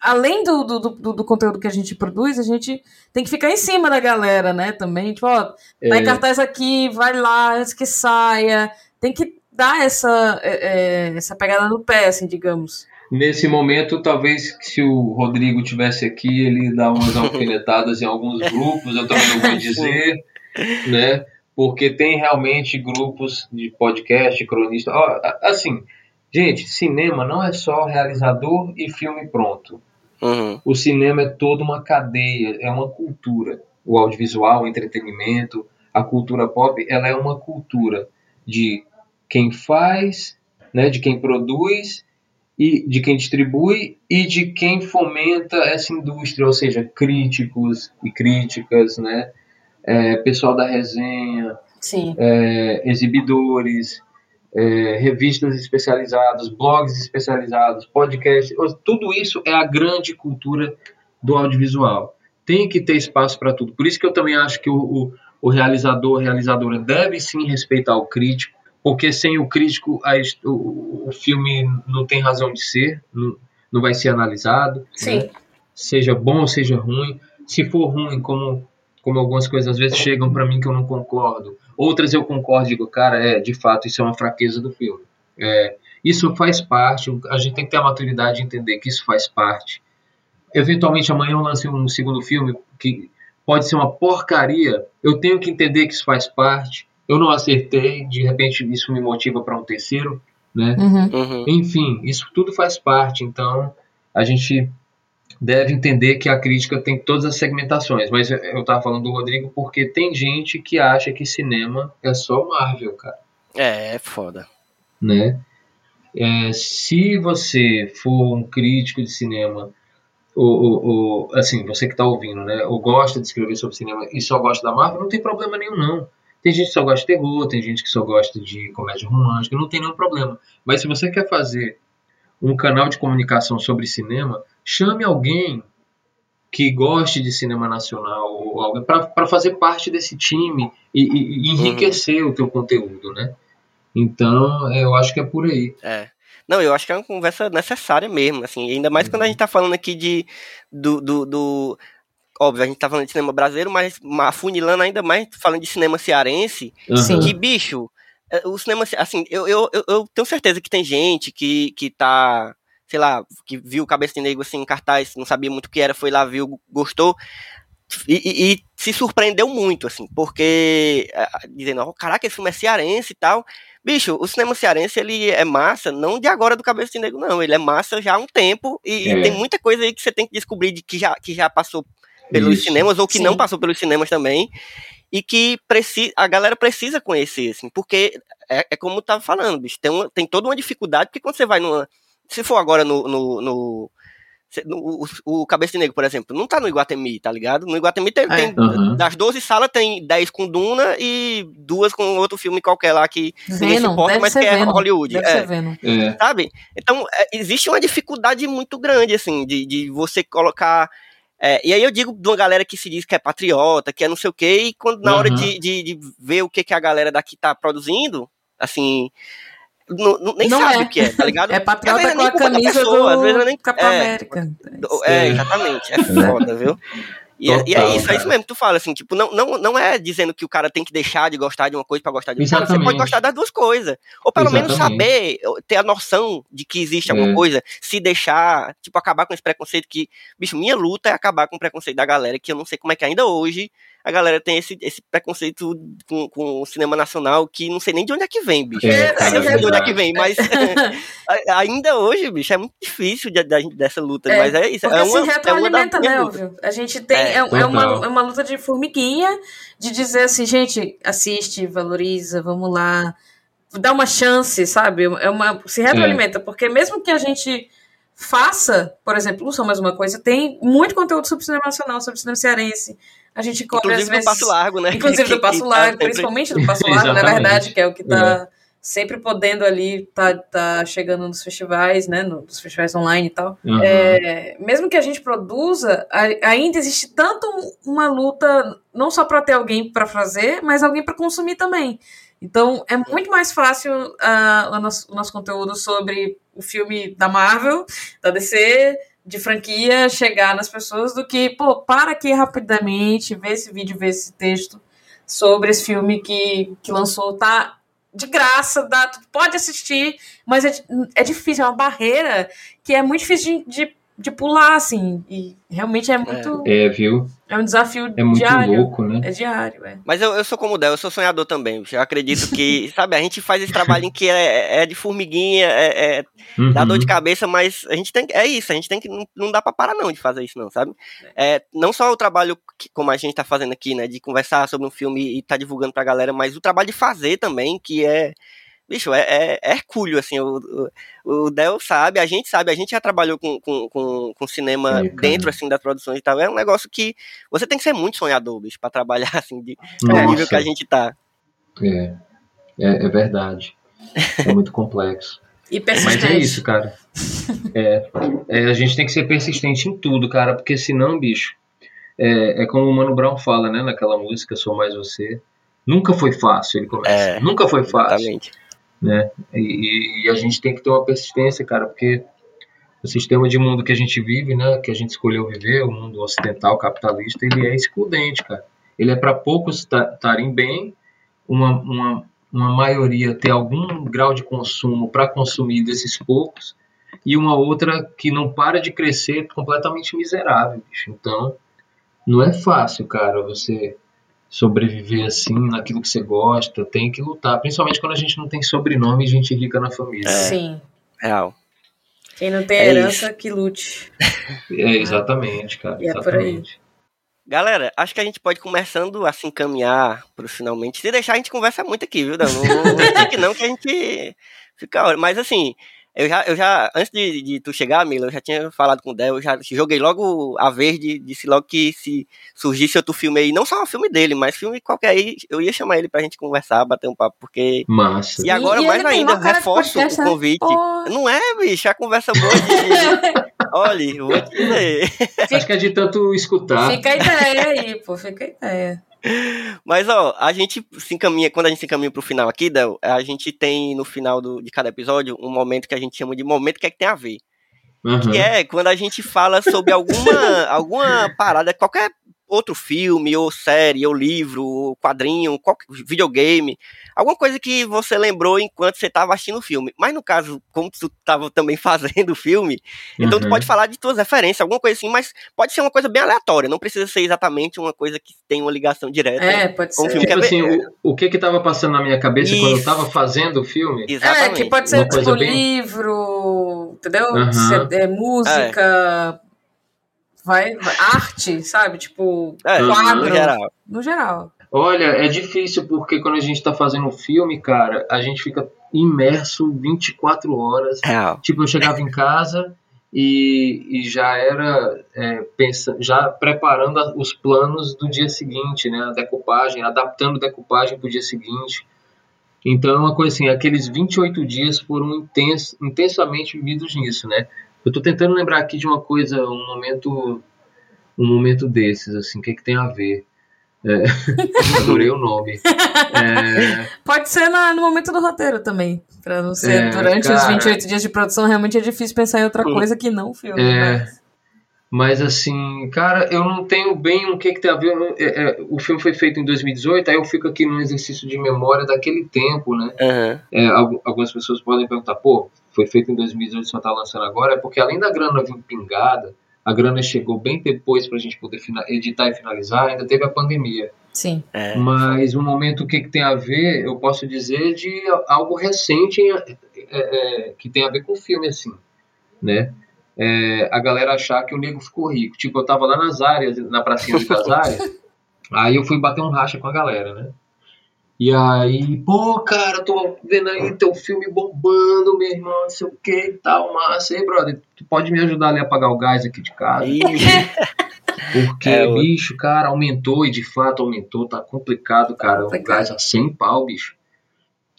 Além do, do, do, do conteúdo que a gente produz, a gente tem que ficar em cima da galera, né? Também, tipo, ó, tá em É. cartaz aqui, vai lá antes que saia. Tem que dar essa, é, é, essa pegada no pé, assim, digamos. Nesse momento, talvez se o Rodrigo tivesse aqui, ele dá umas [LAUGHS] alfinetadas em alguns grupos, eu também não vou dizer, né? Porque tem realmente grupos de podcast, cronista. Assim, gente, cinema não é só realizador e filme pronto. Uhum. O cinema é toda uma cadeia, é uma cultura. O audiovisual, o entretenimento, a cultura pop, ela é uma cultura de quem faz, né, de quem produz e de quem distribui e de quem fomenta essa indústria, ou seja, críticos e críticas, né, é, pessoal da resenha, Sim. é, exibidores, é, revistas especializadas, blogs especializados, podcasts, tudo isso é a grande cultura do audiovisual. Tem que ter espaço para tudo. Por isso que eu também acho que o, o, o realizador, realizadora deve sim respeitar o crítico, porque sem o crítico a o, o filme não tem razão de ser, não, não vai ser analisado né? seja bom ou seja ruim. Se for ruim, como, como algumas coisas às vezes chegam para mim que eu não concordo, outras eu concordo e digo, cara, é, de fato, isso é uma fraqueza do filme. É, isso faz parte, a gente tem que ter a maturidade de entender que isso faz parte. Eventualmente amanhã eu lance um segundo filme que pode ser uma porcaria, eu tenho que entender que isso faz parte. Eu não acertei, de repente isso me motiva para um terceiro, né? Uhum. Uhum. Enfim, isso tudo faz parte, então a gente deve entender que a crítica tem todas as segmentações, mas eu estava falando do Rodrigo porque tem gente que acha que cinema é só Marvel, cara, É, é foda. né? É, se você for um crítico de cinema, ou, ou- ou, assim, você que está ouvindo, né, ou gosta de escrever sobre cinema e só gosta da Marvel, não tem problema nenhum, não. Tem gente que só gosta de terror, tem gente que só gosta de comédia romântica, não tem nenhum problema. Mas se você quer fazer um canal de comunicação sobre cinema, chame alguém que goste de cinema nacional ou alguém para fazer parte desse time e, e, e enriquecer uhum. o teu conteúdo, né? Então, eu acho que é por aí. É. Não, eu acho que é uma conversa necessária mesmo, assim, ainda mais uhum. quando a uhum. gente tá falando aqui de do, do, do, óbvio, a gente tá falando de cinema brasileiro, mas afunilando ainda mais falando de cinema cearense, uhum. que bicho, é, o cinema, assim, eu, eu, eu tenho certeza que tem gente que, que tá sei lá, que viu Cabeça de Negro assim em cartaz, não sabia muito o que era, foi lá, viu, gostou. E, e, e se surpreendeu muito, assim, porque dizendo, oh, caraca, esse filme é cearense e tal. Bicho, o cinema cearense ele é massa, não de agora do Cabeça de Negro, não. Ele é massa já há um tempo e, é. tem muita coisa aí que você tem que descobrir de que já, que já passou pelos Isso. cinemas ou que Sim. não passou pelos cinemas também e que precisa, a galera precisa conhecer, assim, porque é, é como eu tava falando, bicho, tem, uma, tem toda uma dificuldade, porque quando você vai numa, se for agora no, no, no o, o, Cabeça de Negro, por exemplo, não tá no Iguatemi, tá ligado? No Iguatemi tem, é. tem uhum. das 12 salas, tem 10 com Duna e duas com outro filme qualquer lá que ninguém se importa, mas que é Hollywood. Deve é. ser Venom. É. Sabe? Então, é, existe uma dificuldade muito grande, assim, de, de você colocar. É, e aí eu digo de uma galera que se diz que é patriota, que é não sei o quê, e quando na uhum. hora de, de, de, ver o que, que a galera daqui tá produzindo, assim, não, não, nem não sabe é. o que é, tá ligado? [LAUGHS] É patriota com a camisa pessoa, do às vezes nem, Capitão é, América. É, exatamente. É foda, viu? E, é, e é isso, é isso mesmo que tu fala, assim, tipo, não, não, não é dizendo que o cara tem que deixar de gostar de uma coisa para gostar de outra. Você pode gostar das duas coisas. Ou pelo Exatamente. menos saber, ter a noção de que existe alguma é. coisa, se deixar, tipo, acabar com esse preconceito que, bicho, minha luta é acabar com o preconceito da galera, que eu não sei como é que ainda hoje a galera tem esse, esse preconceito com, com o cinema nacional que não sei nem de onde é que vem, bicho. É, eu não sei de onde é que vem, mas [LAUGHS] ainda hoje, bicho, é muito difícil de, de, dessa luta. É, mas é isso. Porque é uma, se retroalimenta, é né, óbvio? A gente tem. É, é, é uma, é uma luta de formiguinha de dizer assim, gente, assiste, valoriza, vamos lá. Dá uma chance, sabe? É uma, se retroalimenta, porque mesmo que a gente faça, por exemplo, só mais uma coisa, tem muito conteúdo sobre cinema nacional, sobre cinema cearense, a gente cobre Inclusive às vezes. do Passo Largo, né? Inclusive do [LAUGHS] Passo Largo, tá principalmente do Passo [LAUGHS] Largo, na verdade, que é o que tá é. sempre podendo ali, tá, tá chegando nos festivais, né? Nos festivais online e tal. Uhum. É, mesmo que a gente produza, ainda existe tanto uma luta, não só para ter alguém para fazer, mas alguém para consumir também. Então é muito mais fácil uh, o, nosso, o nosso conteúdo sobre o filme da Marvel, da DC, de franquia chegar nas pessoas do que, pô, para aqui rapidamente, ver esse vídeo, ver esse texto sobre esse filme que, que lançou, tá de graça, dá, pode assistir, mas é, é difícil, é uma barreira que é muito difícil de, de de pular, assim. E realmente é muito. É, é viu? É um desafio é muito diário. louco, né? É diário, é. Mas eu, eu sou como o Del, eu sou sonhador também. Eu acredito que, [LAUGHS] sabe, a gente faz esse trabalhinho que é, é de formiguinha, é, é uhum. dá dor de cabeça, mas a gente tem É isso, a gente tem que. Não, não dá pra parar, não, de fazer isso, não, sabe? É, não só o trabalho, que, como a gente tá fazendo aqui, né? De conversar sobre um filme e tá divulgando pra galera, mas o trabalho de fazer também, que é bicho, é, é, é hercúleo, assim, o, o, o Del sabe, a gente sabe, a gente já trabalhou com, com, com, com cinema dentro, assim, das produções e tal, é um negócio que você tem que ser muito sonhador, bicho, pra trabalhar, [LAUGHS] assim, de, do nível que a gente tá. É, é, é verdade, é muito complexo. [LAUGHS] E persistente. Mas é isso, cara. É, é, a gente tem que ser persistente em tudo, cara, porque senão, bicho, é, é como o Mano Brown fala, né, naquela música Sou Mais Você, nunca foi fácil, ele começa, é, nunca foi fácil. Exatamente né? E, e, a gente tem que ter uma persistência, cara, porque o sistema de mundo que a gente vive, né, que a gente escolheu viver, o mundo ocidental capitalista, ele é excludente, cara. Ele é para poucos estarem bem, uma, uma, uma maioria ter algum grau de consumo para consumir desses poucos, e uma outra que não para de crescer completamente miserável, bicho. Então, não é fácil, cara, você sobreviver assim naquilo que você gosta, tem que lutar. Principalmente quando a gente não tem sobrenome e gente rica na família. É, Sim. Real. Quem não tem é herança, isso. que lute. [LAUGHS] É, exatamente, cara. E exatamente. é por aí. Galera, acho que a gente pode começando a se encaminhar para finalmente. Se deixar, a gente conversa muito aqui, viu? Não, não, não que não, que a gente fica. Mas assim, Eu já, eu já antes de, de tu chegar, Mila, eu já tinha falado com o Del, eu já joguei logo a verde, disse logo que se surgisse outro filme aí, não só um filme dele, mas filme qualquer aí, eu ia chamar ele pra gente conversar, bater um papo, porque. Massa. E agora, E- mais ainda, reforço o né? convite. Pô. Não é, bicho, a conversa boa de. [LAUGHS] Olha, vou te dizer. Acho que é de tanto escutar. Fica a ideia aí, pô, fica a ideia. Mas, ó, a gente se encaminha, quando a gente se encaminha pro final aqui, Del, a gente tem no final do, de cada episódio um momento que a gente chama de momento que é que tem a ver. Aham. Que é quando a gente fala sobre alguma, alguma parada, qualquer outro filme, ou série, ou livro, ou quadrinho, qualquer videogame, alguma coisa que você lembrou enquanto você estava assistindo o filme. Mas no caso, como tu estava também [LAUGHS] fazendo o filme, então tu Uhum. pode falar de tuas referências, alguma coisa assim, mas pode ser uma coisa bem aleatória, não precisa ser exatamente uma coisa que tem uma ligação direta. É, pode Um ser. filme que Tipo é assim, bem- o, o que que tava passando na minha cabeça quando eu Isso. tava fazendo o filme? É, Exatamente. que pode ser Uma coisa tipo bem- livro, entendeu? Se- é, música, vai, vai- arte, sabe? Tipo, É, quadro. no geral. no geral. Olha, é difícil porque quando a gente tá fazendo um filme, cara, a gente fica imerso 24 horas. Real. Tipo, eu chegava em casa e, e já era é, pensa, já preparando a- os planos do dia seguinte, né? A decupagem, adaptando a decupagem pro dia seguinte. Então é uma coisa assim, aqueles 28 dias foram intens, intensamente vividos nisso, né? Eu tô tentando lembrar aqui de uma coisa, um momento um momento desses, assim, o que, que tem a ver? É, [LAUGHS] adorei o nome. É, Pode ser na- no momento do roteiro também. Pra não ser É, durante os cara. 28 dias de produção, realmente é difícil pensar em outra Hum. coisa que não o filme. É. mas- Mas assim, cara, eu não tenho bem o que, que tem a ver. é, é, o filme foi feito em 2018, aí eu fico aqui num exercício de memória daquele tempo, né? É, algu- algumas pessoas podem perguntar, pô, foi feito em 2018 só tá lançando agora, é porque além da grana vir pingada, a grana chegou bem depois pra gente poder editar e finalizar, ainda teve a pandemia. Sim. É. Mas um momento o que, que tem a ver, eu posso dizer de algo recente é, é, que tem a ver com o filme, assim, né? É, a galera achar que o nego ficou rico. Tipo, eu tava lá nas áreas, na pracinha das áreas, [LAUGHS] aí eu fui bater um racha com a galera, né? E aí, pô, cara, tô vendo aí teu filme bombando, meu irmão, não sei o que e tal, massa. Ei, brother, tu pode me ajudar ali a pagar o gás aqui de casa? Porque, [LAUGHS] É, bicho, cara, aumentou e de fato aumentou, tá complicado, cara. O gás a 100 pau, bicho.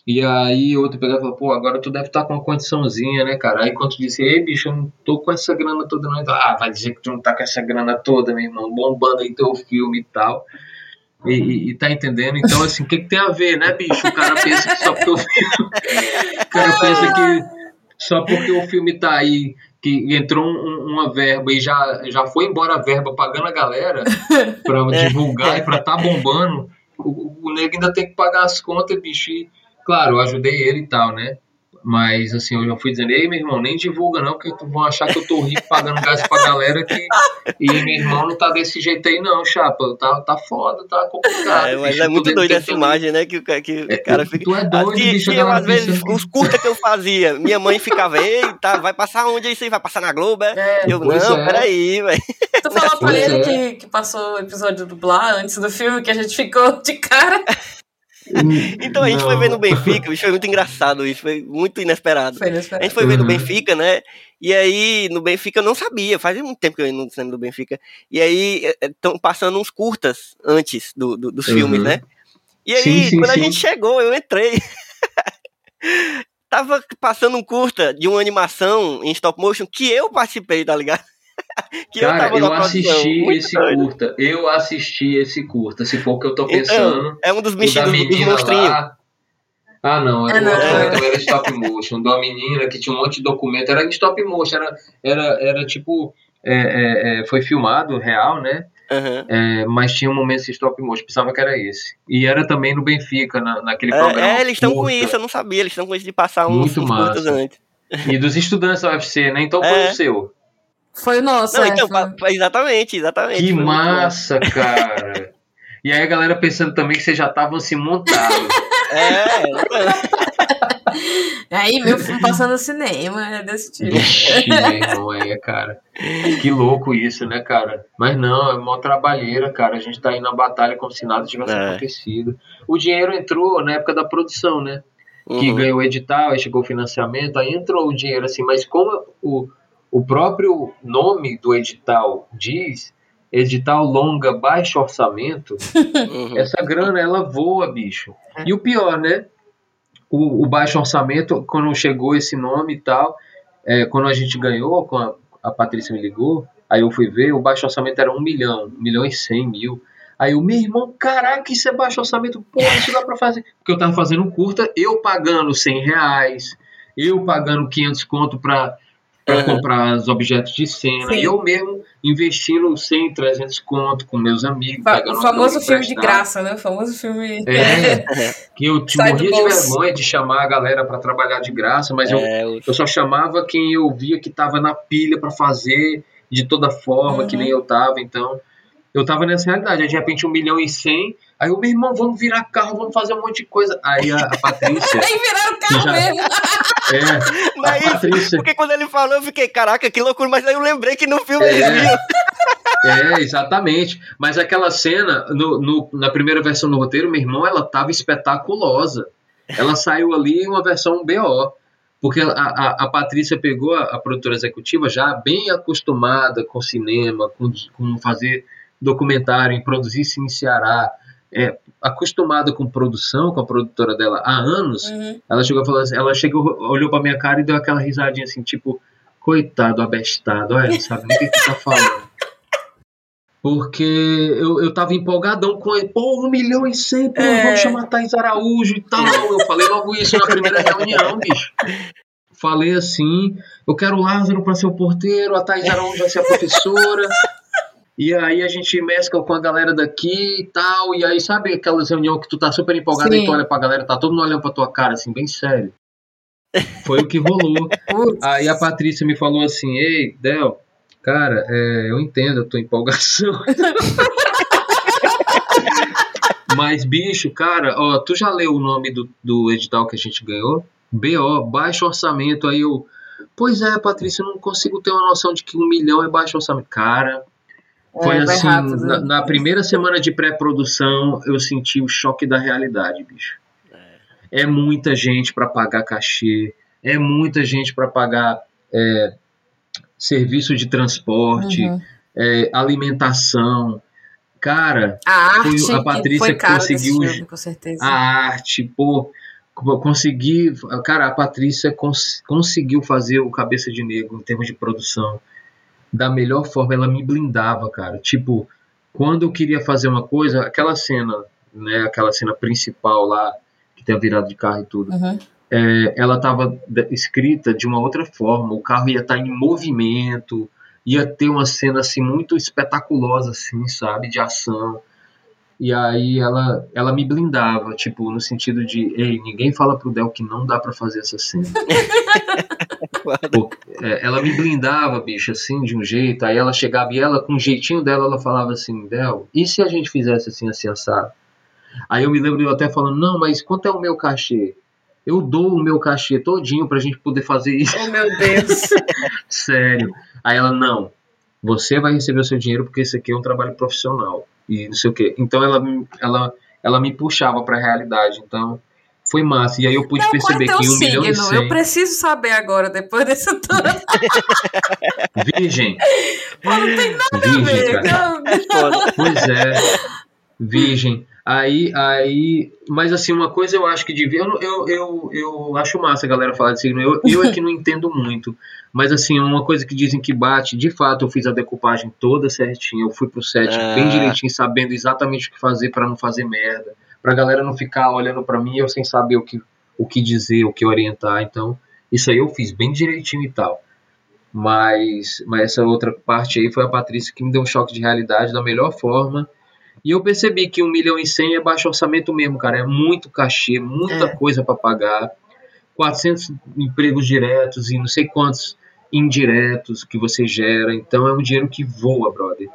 E aí outro pegava e falou, pô, agora tu deve estar com uma condiçãozinha, né, cara? Aí quando tu disse, ei, bicho, eu não tô com essa grana toda, não. Então, Ah, vai dizer que tu não tá com essa grana toda, meu irmão, bombando aí teu filme e tal. E, e- e tá entendendo? Então, assim, o que, que tem a ver, né, bicho? O cara pensa que só porque o filme. o cara pensa que só porque o filme tá aí, que entrou um- uma verba e já, já foi embora a verba pagando a galera pra [LAUGHS] divulgar e pra tá bombando, o, o nego ainda tem que pagar as contas, bicho. E, claro, eu ajudei ele e tal, né? Mas assim, eu já fui dizendo, ei meu irmão, nem divulga não, porque vão achar que eu tô rico pagando gás pra galera que. E meu irmão não tá desse jeito aí, não, chapa. Tá, tá foda, tá complicado. É, mas bicho, é muito doido do essa imagem, né? Que, que É, o cara fica. Tu é doido, Assim, bicho, eu, às vezes, os curta que eu fazia, minha mãe ficava, eita, vai passar onde isso aí? Vai passar na Globo? é?" É. Eu, não, é. peraí, velho. Tu falou pra Pois ele é. que, que passou o episódio do Blá antes do filme, que a gente ficou de cara. [LAUGHS] Então a gente foi Não. ver no Benfica, bicho, foi muito engraçado isso, foi muito inesperado. Foi A inesperado. gente foi ver no Uhum. Benfica, né? E aí, no Benfica eu não sabia, fazia muito tempo que eu ia no cinema do Benfica. E aí, estão passando uns curtas antes do, do- dos Uhum. filmes, né? E aí, Sim, sim, quando a sim. gente chegou, eu entrei. [LAUGHS] Tava passando um curta de uma animação em stop motion que eu participei, tá ligado? [LAUGHS] que Cara, tava eu, produção. assisti esse doido. curta. Eu assisti esse curta, se for o que eu tô Então, pensando. é um dos bichinhos, dos menina monstrinhos. lá. Ah, não, Ah, era, outro não. então era stop motion. Da menina que tinha um monte de documento. Era em stop motion, era, era, era tipo. é, é, é, foi filmado, real, né? Aham. É, mas tinha um momento de stop motion, pensava que era esse. E era também no Benfica, na, naquele programa. É, é, eles estão com isso, eu não sabia, eles estão com isso de passar uns, Muito uns curtas massa. antes. E dos estudantes da UFC, né? Então foi É. o seu. Foi o nosso, Não, é, então, exatamente, exatamente. Que massa, cara! [LAUGHS] E aí a galera pensando também que vocês já estavam se montando. É, Aí, meu filme passando no cinema, é desse tipo. Vixe, meu irmão, é, cara. Que louco isso, né, cara? Mas não, é mó trabalheira, cara. A gente tá aí na batalha como se nada tivesse É. acontecido. O dinheiro entrou na época da produção, né? que Uhum. ganhou o edital, aí chegou o financiamento, aí entrou o dinheiro assim, mas como o, o próprio nome do edital diz, edital longa, baixo orçamento, [LAUGHS] Uhum. essa grana ela voa, bicho. E o pior, né? O, o baixo orçamento, quando chegou esse nome e tal, é, quando a gente ganhou, quando a, a Patrícia me ligou, aí eu fui ver, o baixo orçamento era um milhão, um milhão e cem mil. Aí o meu irmão, caraca, isso é baixo orçamento, pô, isso dá pra fazer. Porque eu tava fazendo um curta, eu pagando 100 reais, eu pagando 500 conto pra, pra Uhum. comprar os objetos de cena, Sim. eu mesmo investindo 100, 300 conto com meus amigos. O famoso filme de graça, né? O famoso filme. É, [LAUGHS] que eu te morria de vergonha de chamar a galera pra trabalhar de graça, mas eu, É, o- eu só chamava quem eu via que tava na pilha pra fazer de toda forma, que Uhum. nem eu tava, então eu tava nessa realidade. Aí de repente um milhão e cem, aí o meu irmão, vamos virar carro, vamos fazer um monte de coisa. Aí a, a Patrícia, [LAUGHS] Aí viraram o carro Já- mesmo. [LAUGHS] é, Não é isso, Patrícia, Porque quando ele falou, eu fiquei, caraca, que loucura, mas aí eu lembrei que no filme É. eles viam. É, exatamente. Mas aquela cena, no, no- na primeira versão do roteiro, meu irmão, ela tava espetaculosa. Ela saiu ali em uma versão BO. Porque a, a, a Patrícia pegou a, a produtora executiva já bem acostumada com cinema, com, com fazer documentário, em produzir Cine Ceará, é, acostumada com produção, com a produtora dela há anos. Uhum. Ela chegou falar assim, ela chegou, olhou pra minha cara e deu aquela risadinha assim, tipo, coitado, abestado, olha, não sabe nem o que que tá falando. [LAUGHS] Porque eu, eu tava empolgadão com ele, pô, um milhão e cem, pô, É. vamos chamar Thaís Araújo e tal. Eu falei logo isso na primeira reunião, bicho. Falei assim, eu quero o Lázaro pra ser o porteiro, a Thaís Araújo vai ser a professora. E aí a gente mescla com a galera daqui e tal. E aí, sabe aquelas reuniões que tu tá super empolgado Sim. e tu olha pra galera, tá todo mundo olhando pra tua cara, assim, bem sério. Foi o que rolou. [LAUGHS] Aí a Patrícia me falou assim, ei, Del, cara, é, eu entendo a tua empolgação. [LAUGHS] Mas, bicho, cara, ó, tu já leu o nome do, do edital que a gente ganhou? BO, baixo orçamento. Aí eu, pois é, Patrícia, eu não consigo ter uma noção de que um milhão é baixo orçamento. Cara, foi É, assim, rápido. na, na primeira semana de pré-produção, eu senti o choque da realidade, bicho. É muita gente para pagar cachê, é muita gente para pagar é, serviço de transporte, Uhum. é, alimentação. Cara, A Foi arte a Patrícia que conseguiu filme, a arte, pô, co- consegui, cara, a Patrícia cons- conseguiu fazer o Cabeça de Negro em termos de produção da melhor forma, ela me blindava, cara. Tipo, quando eu queria fazer uma coisa, aquela cena, né, aquela cena principal lá, que tem a virada de carro e tudo, Uhum. é, ela estava escrita de uma outra forma, o carro ia estar em movimento, ia ter uma cena assim muito espetaculosa assim, sabe, de ação. E aí ela ela me blindava, tipo, no sentido de, ei, ninguém fala pro Del que não dá pra fazer essa cena. [LAUGHS] É, ela me blindava, bicho, assim, de um jeito. Aí ela chegava e ela, com o jeitinho dela, ela falava assim, Del, e se a gente fizesse assim, assim, assado? Aí eu me lembro eu até falando, não, mas quanto é o meu cachê? Eu dou o meu cachê todinho pra gente poder fazer isso. Oh, meu Deus. [LAUGHS] Sério. Aí ela, não, você vai receber o seu dinheiro porque esse aqui é um trabalho profissional. E não sei o quê. Então ela, ela, ela me puxava pra realidade. Então foi massa. E aí eu pude Não, perceber é teu que em um milhão e signo? Eu cem. preciso saber agora, depois desse tudo. [LAUGHS] Virgem. Não tem nada a Virgem, ver. cara. Não. Foda. Pois é, virgem. Aí, aí, mas assim, uma coisa eu acho que devia. Eu, eu, eu, eu acho massa a galera falar de signo. Eu, eu é que não entendo muito. Mas assim, uma coisa que dizem que bate, de fato, eu fiz a decupagem toda certinha. Eu fui pro set Ah. bem direitinho, sabendo exatamente o que fazer pra não fazer merda. Pra galera não ficar olhando pra mim eu sem saber o que, o que dizer, o que orientar. Então, isso aí eu fiz bem direitinho e tal. Mas, mas essa outra parte aí foi a Patrícia que me deu um choque de realidade da melhor forma. E eu percebi que um milhão e cem é baixo orçamento mesmo, cara. É muito cachê, muita É. coisa para pagar. 400 empregos diretos e não sei quantos indiretos que você gera. Então é um dinheiro que voa, brother.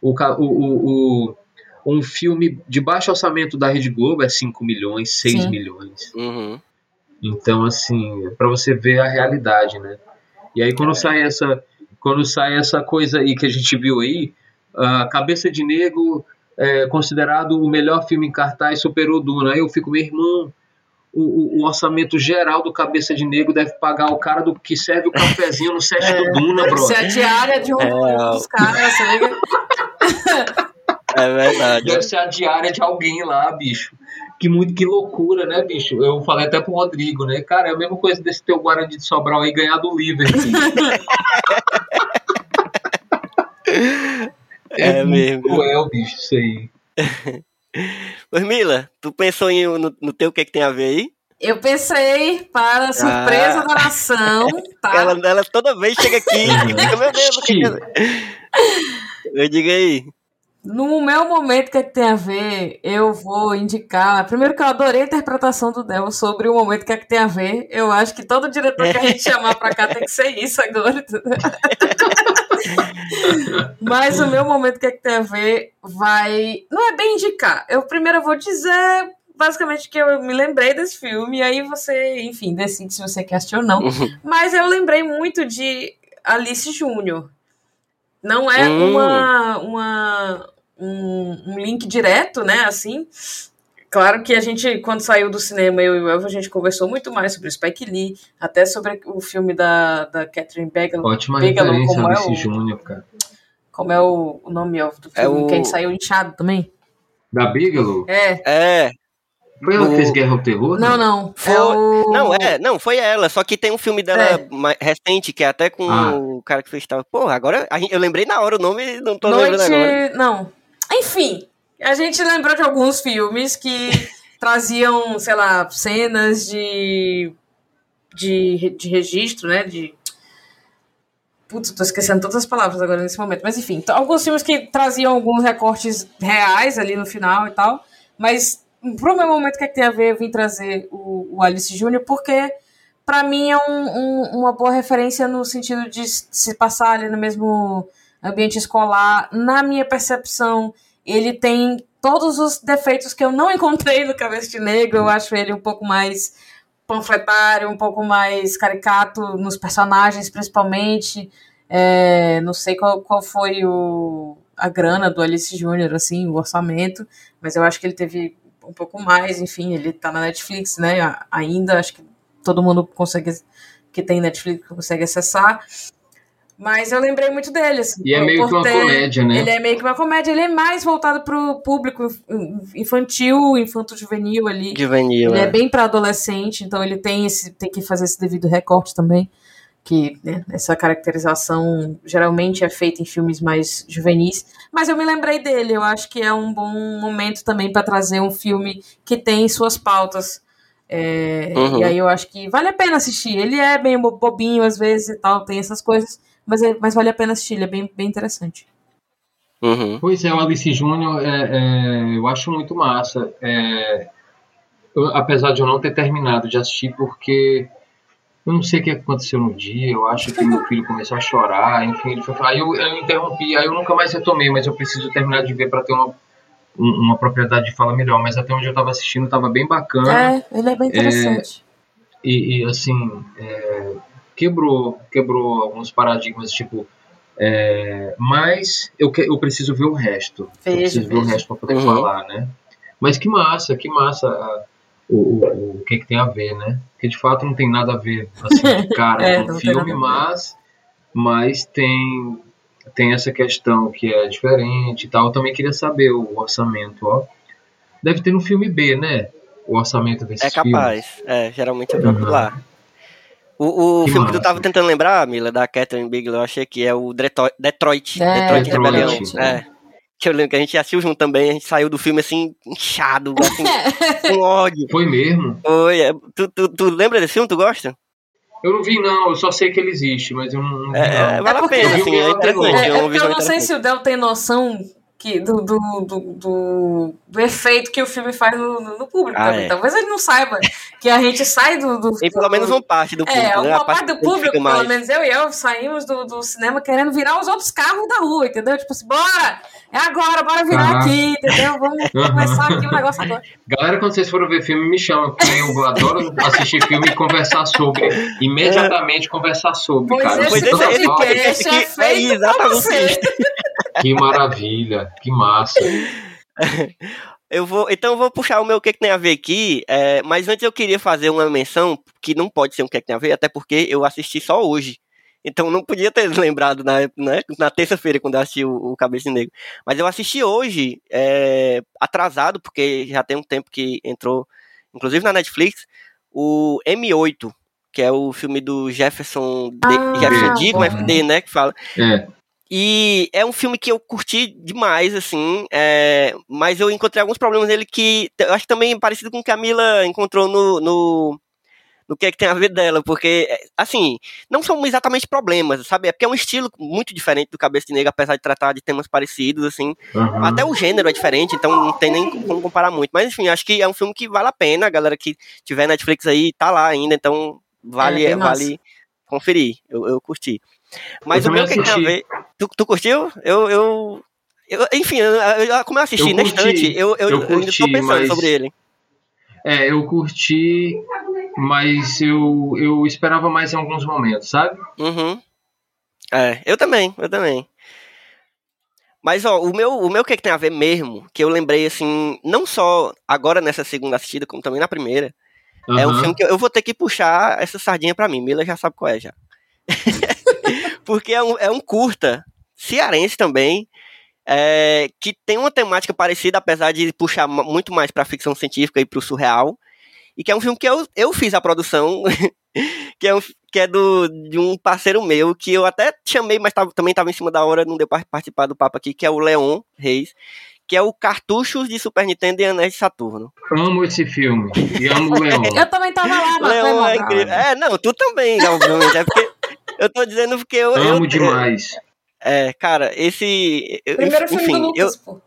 O, o, o- um filme de baixo orçamento da Rede Globo é 5 milhões, 6 Sim. milhões. Uhum. Então, assim, para você ver a realidade, né? E aí quando sai essa, quando sai essa coisa aí que a gente viu aí, a Cabeça de Negro é considerado o melhor filme em cartaz, superou Duna. Aí eu fico, meu irmão, o, o- orçamento geral do Cabeça de Negro deve pagar o cara do que serve o cafezinho no set [LAUGHS] do Duna, Deve bro. a diária de um É, dos caras? [LAUGHS] É verdade. Deve ser a diária de alguém lá, bicho. Que muito que loucura, né, bicho? Eu falei até pro Rodrigo, né? Cara, é a mesma coisa desse teu Guarani de Sobral aí ganhar do Liverpool. [LAUGHS] É muito mesmo. cruel, bicho, isso aí. [LAUGHS] Mas Mila, tu pensou em, no, no teu o que, que tem a ver aí? Eu pensei, para a surpresa Ah. da nação, [LAUGHS] tá? Ela, ela toda vez chega aqui e fica, meu Deus, o que que é? Eu digo aí. No meu momento, que, é que tem a ver? Eu vou indicar. Primeiro que eu adorei a interpretação do Del sobre o momento que é que tem a ver. Eu acho que todo diretor que a gente chamar pra cá tem que ser isso agora. entendeu? [LAUGHS] Mas o meu momento que é que tem a ver vai. Não é bem indicar. Eu primeiro vou dizer basicamente que eu me lembrei desse filme, e aí você, enfim, decide se você quer assistir ou não. Mas eu lembrei muito de Alice Júnior. Não é Hum. uma, uma, um, um link direto, né? Assim. Claro que a gente, quando saiu do cinema, eu e o Elvo, a gente conversou muito mais sobre o Spike Lee, até sobre o filme da, da Catherine Bigelow, Ótima Bigelow, referência, como é o- Júnior, cara. como é o, o nome Elvo, do É filme, o- que a gente saiu inchado também. Da Bigelow? É. É, Foi ela que O- fez Guerra ao Terror? Não, não. Foi- É o... não, é, não, foi ela. Só que tem um filme dela É. mais recente, que é até com Ah. o cara que fez tal. Porra, agora gente- eu lembrei na hora o nome e não tô lembrando agora. Noite. Não. Enfim, a gente lembrou de alguns filmes que [LAUGHS] traziam, sei lá, cenas de, de, de registro, né? De. Putz, tô esquecendo todas as palavras agora nesse momento. Mas enfim, alguns filmes que traziam alguns recortes reais ali no final e tal. Mas pro meu momento, o que, é que tem a ver? Eu vim trazer o, o Alice Júnior, porque pra mim é um- um- uma boa referência no sentido de se passar ali no mesmo ambiente escolar. Na minha percepção, ele tem todos os defeitos que eu não [LAUGHS] encontrei no Cabeça de Negro. Eu acho ele um pouco mais panfletário, um pouco mais caricato nos personagens, principalmente. É, não sei qual, qual foi o, a grana do Alice Júnior, assim, o orçamento, mas eu acho que ele teve um pouco mais, enfim, ele tá na Netflix, né, ainda, acho que todo mundo consegue, que tem Netflix consegue acessar, mas eu lembrei muito dele, assim, E é meio que uma ter- comédia, né? Ele é meio que uma comédia, ele é mais voltado pro público infantil, infanto-juvenil ali, Juvenil, ele é. é bem para adolescente, então ele tem esse tem que fazer esse devido recorte também, que né, essa caracterização geralmente é feita em filmes mais juvenis. Mas eu me lembrei dele, eu acho que é um bom momento também para trazer um filme que tem suas pautas. É, Uhum. E aí eu acho que vale a pena assistir. Ele é bem bo- bobinho às vezes e tal, tem essas coisas, mas, é- mas vale a pena assistir, ele é bem, bem interessante. Uhum. Pois é, o Alice Júnior é, é, eu acho muito massa. É, eu- apesar de eu não ter terminado de assistir, porque eu não sei o que aconteceu no dia, eu acho que meu filho começou a chorar, enfim, ele foi falar, aí eu, eu interrompi, aí eu nunca mais retomei, mas eu preciso terminar de ver para ter uma, um- uma propriedade de fala melhor. Mas até onde eu estava assistindo estava bem bacana. É, ele é bem interessante. e, e, assim é, quebrou quebrou alguns paradigmas tipo é, mas eu, que- eu preciso ver o resto. Eu preciso ver o resto para poder Uhum. falar né? Mas que massa que massa ah, o, o, o que que tem a ver né? Porque de fato não tem nada a ver assim [LAUGHS] de cara É, com o filme a mas mas tem tem essa questão que é diferente e tal. Eu também queria saber o orçamento ó. Deve ter no filme B né? O orçamento desse É capaz. É, geralmente procuro Uhum. O, o Que filme que tu tava tentando lembrar, Mila, da Catherine Bigelow, eu achei que é o Detroit, Detroit, É, Detroit Detroit. Rebelião. É. Que eu lembro que a gente assistiu junto também, a gente saiu do filme assim, inchado, assim, [LAUGHS] com ódio. foi mesmo Foi, é, tu, tu, tu lembra desse filme? Tu gosta? Eu não vi, não. Eu só sei que ele existe, mas eu não, não vi, É, é, não. vale É porque- a pena, assim, o é interessante. É, É, é eu não sei se o Del tem noção que, do, do, do, do, do efeito que o filme faz no, no- no público Ah, também. é. Talvez ele não saiba que a gente sai do. do E pelo menos uma parte do público, É, né? uma A parte do público, pelo mais. menos eu e eu, saímos do, do cinema querendo virar os outros carros da rua, entendeu? Tipo assim, bora! É agora, bora virar Aham. aqui, entendeu? Vamos [LAUGHS] começar aqui o negócio agora. Galera, quando vocês forem ver filme, me chama, porque eu adoro assistir filme e conversar sobre. Imediatamente conversar sobre, Pois cara. Pois esse esse- esse podcast podcast é aqui é feito pra exatamente você. isso. Que maravilha, que massa. [LAUGHS] Eu vou, então eu vou puxar o meu o que, que tem a ver aqui, é, mas antes eu queria fazer uma menção que não pode ser um que, que tem a ver, até porque eu assisti só hoje. Então não podia ter [LAUGHS] lembrado na, né, na terça-feira quando eu assisti o, o Cabeça de Negro. Mas eu assisti hoje, é, atrasado, porque já tem um tempo que entrou, inclusive na Netflix, o M8, que é o filme do Jefferson, D, Ah, Jefferson D, como é. D, né, que fala. É. E é um filme que eu curti demais, assim, é, mas eu encontrei alguns problemas nele que eu acho que também é parecido com o que a Mila encontrou no, no, no que é que tem a ver dela, porque, é, assim, não são exatamente problemas, sabe? É porque é um estilo muito diferente do Cabeça de Negro, apesar de tratar de temas parecidos, assim. aham. Até o gênero é diferente, então não tem nem como comparar muito. Mas, enfim, acho que é um filme que vale a pena, a galera que tiver Netflix aí tá lá ainda, então vale, É, vale conferir. Eu, eu curti. Mas Eu o meu que tem a ver. Tu, tu curtiu? Eu. eu, eu- enfim, eu, como eu assisti Eu na curti, estante, eu, eu, eu ainda tô pensando mas- sobre ele. É, eu curti, mas eu, eu esperava mais em alguns momentos, sabe? Uhum. É, eu também, eu também. Mas, ó, o meu, o meu que, que tem a ver mesmo, que eu lembrei, assim, não só agora nessa segunda assistida, como também na primeira, é um filme que eu, eu vou ter que puxar essa sardinha pra mim. Mila já sabe qual é já. [LAUGHS] Porque é um, é um curta, cearense também, é, que tem uma temática parecida, apesar de puxar muito mais pra ficção científica e pro surreal. E que é um filme que eu, eu fiz a produção, [LAUGHS] que é, um, que é do, de um parceiro meu, que eu até chamei, mas tava- também estava em cima da hora, não deu pra participar do papo aqui, que é o Leon Reis, que é o Cartuchos de Super Nintendo e Anéis de Saturno. Amo esse filme e amo o Leon. [LAUGHS] Eu também tava lá, mas foi Leon mal. é incrível. É, não, tu também, obviamente. É porque [LAUGHS] eu tô dizendo porque eu. eu Amo demais. É, cara, esse. eu- Primeiro filme enfim, do Lucas, eu, pô.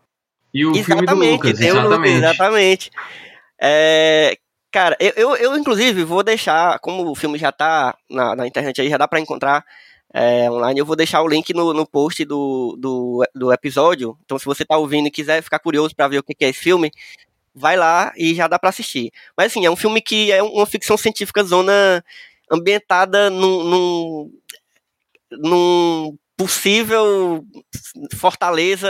E o filme do exatamente, Lucas, o Lucas, exatamente. exatamente. É, cara, eu, eu, eu, inclusive vou deixar, como o filme já tá na, na internet aí, já dá pra encontrar é, online, eu vou deixar o link no, no post do, do, do episódio. Então, se você tá ouvindo e quiser ficar curioso pra ver o que que é esse filme, vai lá e já dá pra assistir. Mas assim, é um filme que é uma ficção científica zona ambientada num, num, num possível fortaleza,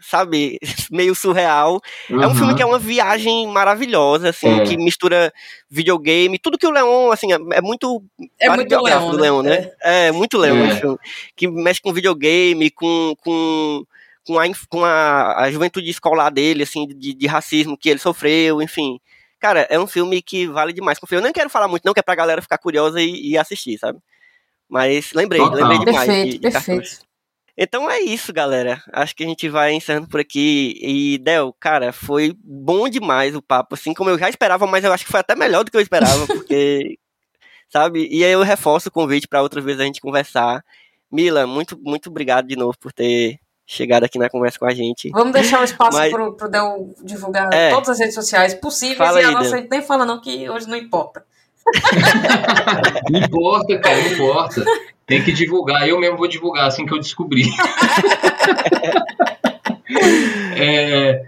sabe, [LAUGHS] meio surreal. É um filme que é uma viagem maravilhosa, assim, É. que mistura videogame, tudo que o Leon, assim, é, é muito É muito Leon, do né? Leon, né? É, muito Leon É. Que mexe com videogame, com, com, com, a, com a, a juventude escolar dele, assim, de, de racismo que ele sofreu, enfim. Cara, é um filme que vale demais. Eu nem quero falar muito, não, que é pra galera ficar curiosa e, e assistir, sabe? Mas lembrei, Total. lembrei demais. Perfeito, de, de Cartucho. perfeito. Então é isso, galera. Acho que a gente vai encerrando por aqui. E, Del, cara, foi bom demais o papo, assim como eu já esperava, mas eu acho que foi até melhor do que eu esperava, [LAUGHS] porque, sabe? E aí eu reforço o convite para outras vezes a gente conversar. Mila, muito, muito obrigado de novo por ter chegado aqui na conversa com a gente. Vamos deixar um espaço Mas- pro, pro Del divulgar É. todas as redes sociais possíveis Fala e a aí, nossa Del. a gente nem fala não, que hoje não importa. [LAUGHS] Não importa, cara, não importa. Tem que divulgar. Eu mesmo vou divulgar assim que eu descobrir. [LAUGHS] É,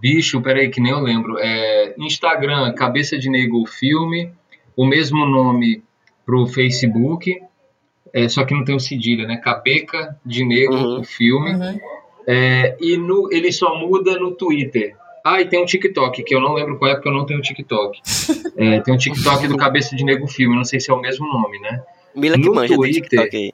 bicho, peraí, que nem eu lembro. É, Instagram, Cabeça de Negro Filme. O mesmo nome pro Facebook. É, só que não tem o cedilha, né? Cabeca de Negro Uhum. o Filme. Uhum. É, e no, ele só muda no Twitter. Ah, e tem um TikTok, que eu não lembro qual é, porque eu não tenho TikTok. [LAUGHS] É, tem um TikTok do Cabeça de Negro Filme, não sei se é o mesmo nome, né? Mila que no manja do Twitter, TikTok aí.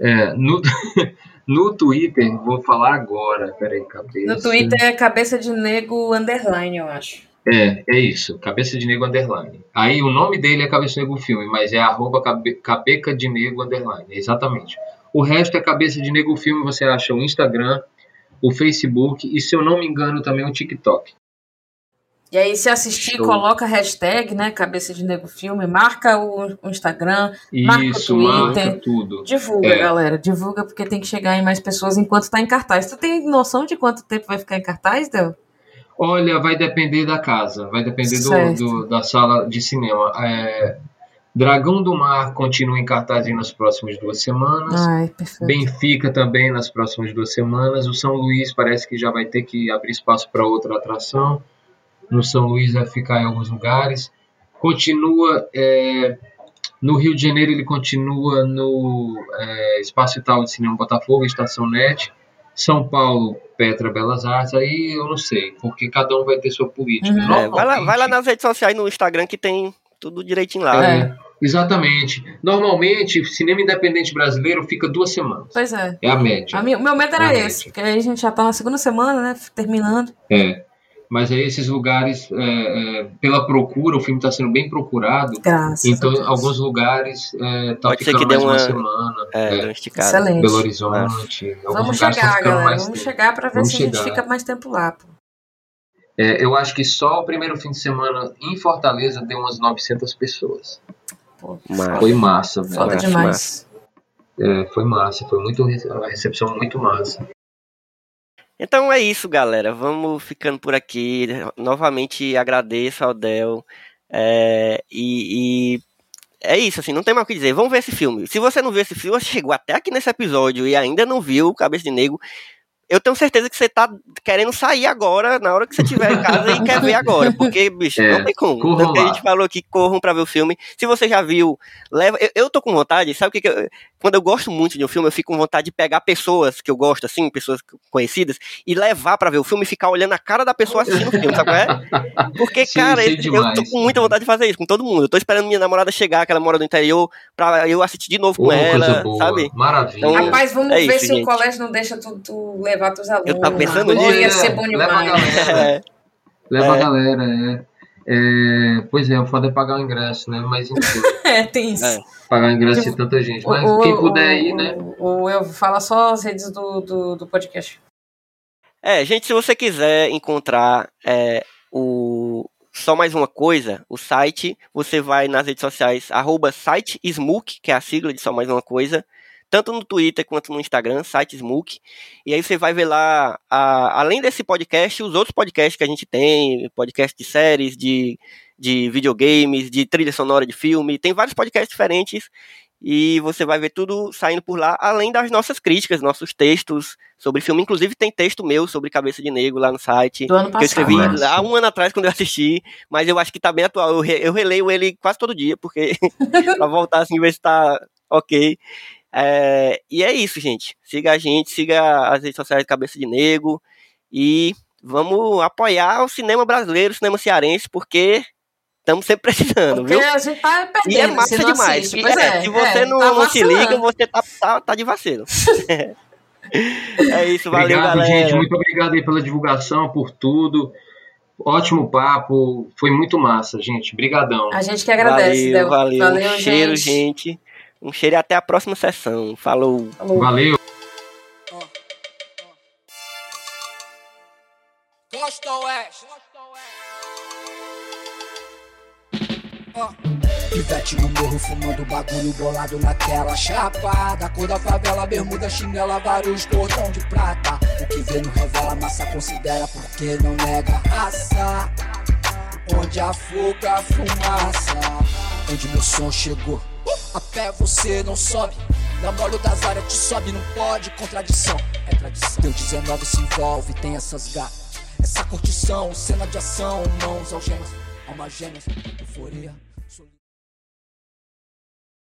É, no, [LAUGHS] no Twitter, vou falar agora, peraí, cabeça. No Twitter é cabeça de nego underline, eu acho. É, é isso, Cabeça de Negro Underline. Aí o nome dele é Cabeça de Negro Filme, mas é arroba cabe, Cabeca de Negro Underline, exatamente. O resto é Cabeça de Negro Filme, você acha o Instagram, o Facebook e, se eu não me engano, também o TikTok. E aí, se assistir, Show. coloca a hashtag, né? Cabeça de Nego Filme, marca o, o Instagram, Marca o Isso, Twitter. marca tudo. divulga, É. galera. Divulga porque tem que chegar em mais pessoas enquanto tá em cartaz. Tu tem noção de quanto tempo vai ficar em cartaz, Del? Olha, vai depender da casa, vai depender do, do- da sala de cinema. É, Dragão do Mar continua em cartaz aí nas próximas duas semanas. Ai. Benfica também nas próximas duas semanas. O São Luís parece que já vai ter que abrir espaço para outra atração. No São Luís vai ficar em alguns lugares. Continua é, no Rio de Janeiro, ele continua no é, Espaço Itaú de Cinema Botafogo, Estação Net. São Paulo Petra Belas Artes, aí eu não sei, porque cada um vai ter sua política. Uhum. É, vai, lá, vai lá nas redes sociais, no Instagram, que tem tudo direitinho lá. É, né? exatamente. Normalmente, cinema independente brasileiro fica duas semanas. Pois é. É a média. A minha- o meu medo era Realmente. esse, porque aí a gente já tá na segunda semana, né? Terminando. É. Mas aí esses lugares, é, é, pela procura, o filme está sendo bem procurado. Graças. Então, Deus. alguns lugares é, tá Pode ser ficando que dê mais uma, uma- semana. É, É. Excelente. Belo Horizonte. Vamos chegar, galera. Vamos tempo. chegar pra ver Vamos se a gente chegar. fica mais tempo lá. pô. É, eu acho que só o primeiro fim de semana em Fortaleza deu umas 900 pessoas. Mas- Foi massa, velho. Foda Massa, demais. É, foi massa, foi muito uma recepção muito massa. Então é isso, galera. Vamos ficando por aqui. Novamente agradeço ao Del. É, e, e é isso, assim, não tem mais o que dizer. Vamos ver esse filme. Se você não viu esse filme, você [LAUGHS] chegou até aqui nesse episódio e ainda não viu Cabeça de Negro. Eu tenho certeza que você tá querendo sair agora, na hora que você estiver em casa e quer ver agora. Porque, bicho, É, não tem como. corram Tanto que a gente falou aqui, corram pra ver o filme. Se você já viu, leva. Eu, eu tô com vontade, sabe o que, que eu, Quando eu gosto muito de um filme, eu fico com vontade de pegar pessoas que eu gosto, assim, pessoas conhecidas, e levar pra ver o filme e ficar olhando a cara da pessoa assistindo o filme, sabe qual é? Porque, [LAUGHS] Sim, cara, sei eu, eu demais. tô com muita vontade de fazer isso com todo mundo. Eu tô esperando minha namorada chegar, que ela mora no interior, pra eu assistir de novo com Ô, ela, boa, sabe? maravilha. Então, Rapaz, vamos É ver isso, se gente. o colégio não deixa tu, tu levar teus alunos. Eu tava pensando Oh, nisso. Ia É, ser bom leva a demais. galera. [LAUGHS] É, Leva É. a galera, é. É, Pois é, o foda é pagar o ingresso, né? Mas enfim, [LAUGHS] É, tem isso. É. pagar o ingresso de tanta gente. Mas O- quem puder ir, né? o- o- eu fala só as redes do, do, do podcast. É, gente, se você quiser encontrar é, o só mais uma coisa, o site, você vai nas redes sociais, arroba site Smook, que é a sigla de só mais uma coisa, tanto no Twitter quanto no Instagram, site Smook, e aí você vai ver lá, a- além desse podcast, os outros podcasts que a gente tem, podcast de séries, de, de videogames, de trilha sonora de filme, tem vários podcasts diferentes, e você vai ver tudo saindo por lá, além das nossas críticas, nossos textos sobre filme. Inclusive tem texto meu sobre Cabeça de Negro lá no site. Do ano Que eu escrevi passado. Há um ano atrás quando eu assisti, mas eu acho que tá bem atual. Eu, re- eu releio ele quase todo dia, porque [LAUGHS] pra voltar assim, ver se tá ok. É, e é isso, gente. Siga a gente, siga as redes sociais de Cabeça de Negro e vamos apoiar o cinema brasileiro, o cinema cearense, porque estamos sempre [LAUGHS] precisando, Porque viu? a gente tá perdendo. E é massa não demais. assiste. Pois é, é, se você é, não, tá não se liga, você tá, tá, tá de vacilo. [LAUGHS] é isso, valeu, Obrigado, galera. gente. Muito obrigado aí pela divulgação, por tudo. Ótimo papo. Foi muito massa, gente. Brigadão. A gente que agradece, Del. valeu, valeu. Valeu, um cheiro, gente. gente. Um cheiro e até a próxima sessão. Falou. Falou. Valeu. Costa Oeste. Pivete no morro fumando bagulho bolado na tela Chapada, cor da favela, bermuda, chinela, vários cordão de prata O que vê não revela, massa considera porque não nega raça Onde a fuga, a fumaça Onde meu som chegou A pé você não sobe. Na molho das áreas te sobe, não pode Contradição, é tradição. Deu 19 se envolve, tem essas gatas Essa curtição, cena de ação Mãos algemas, alma gêmeas Euforia,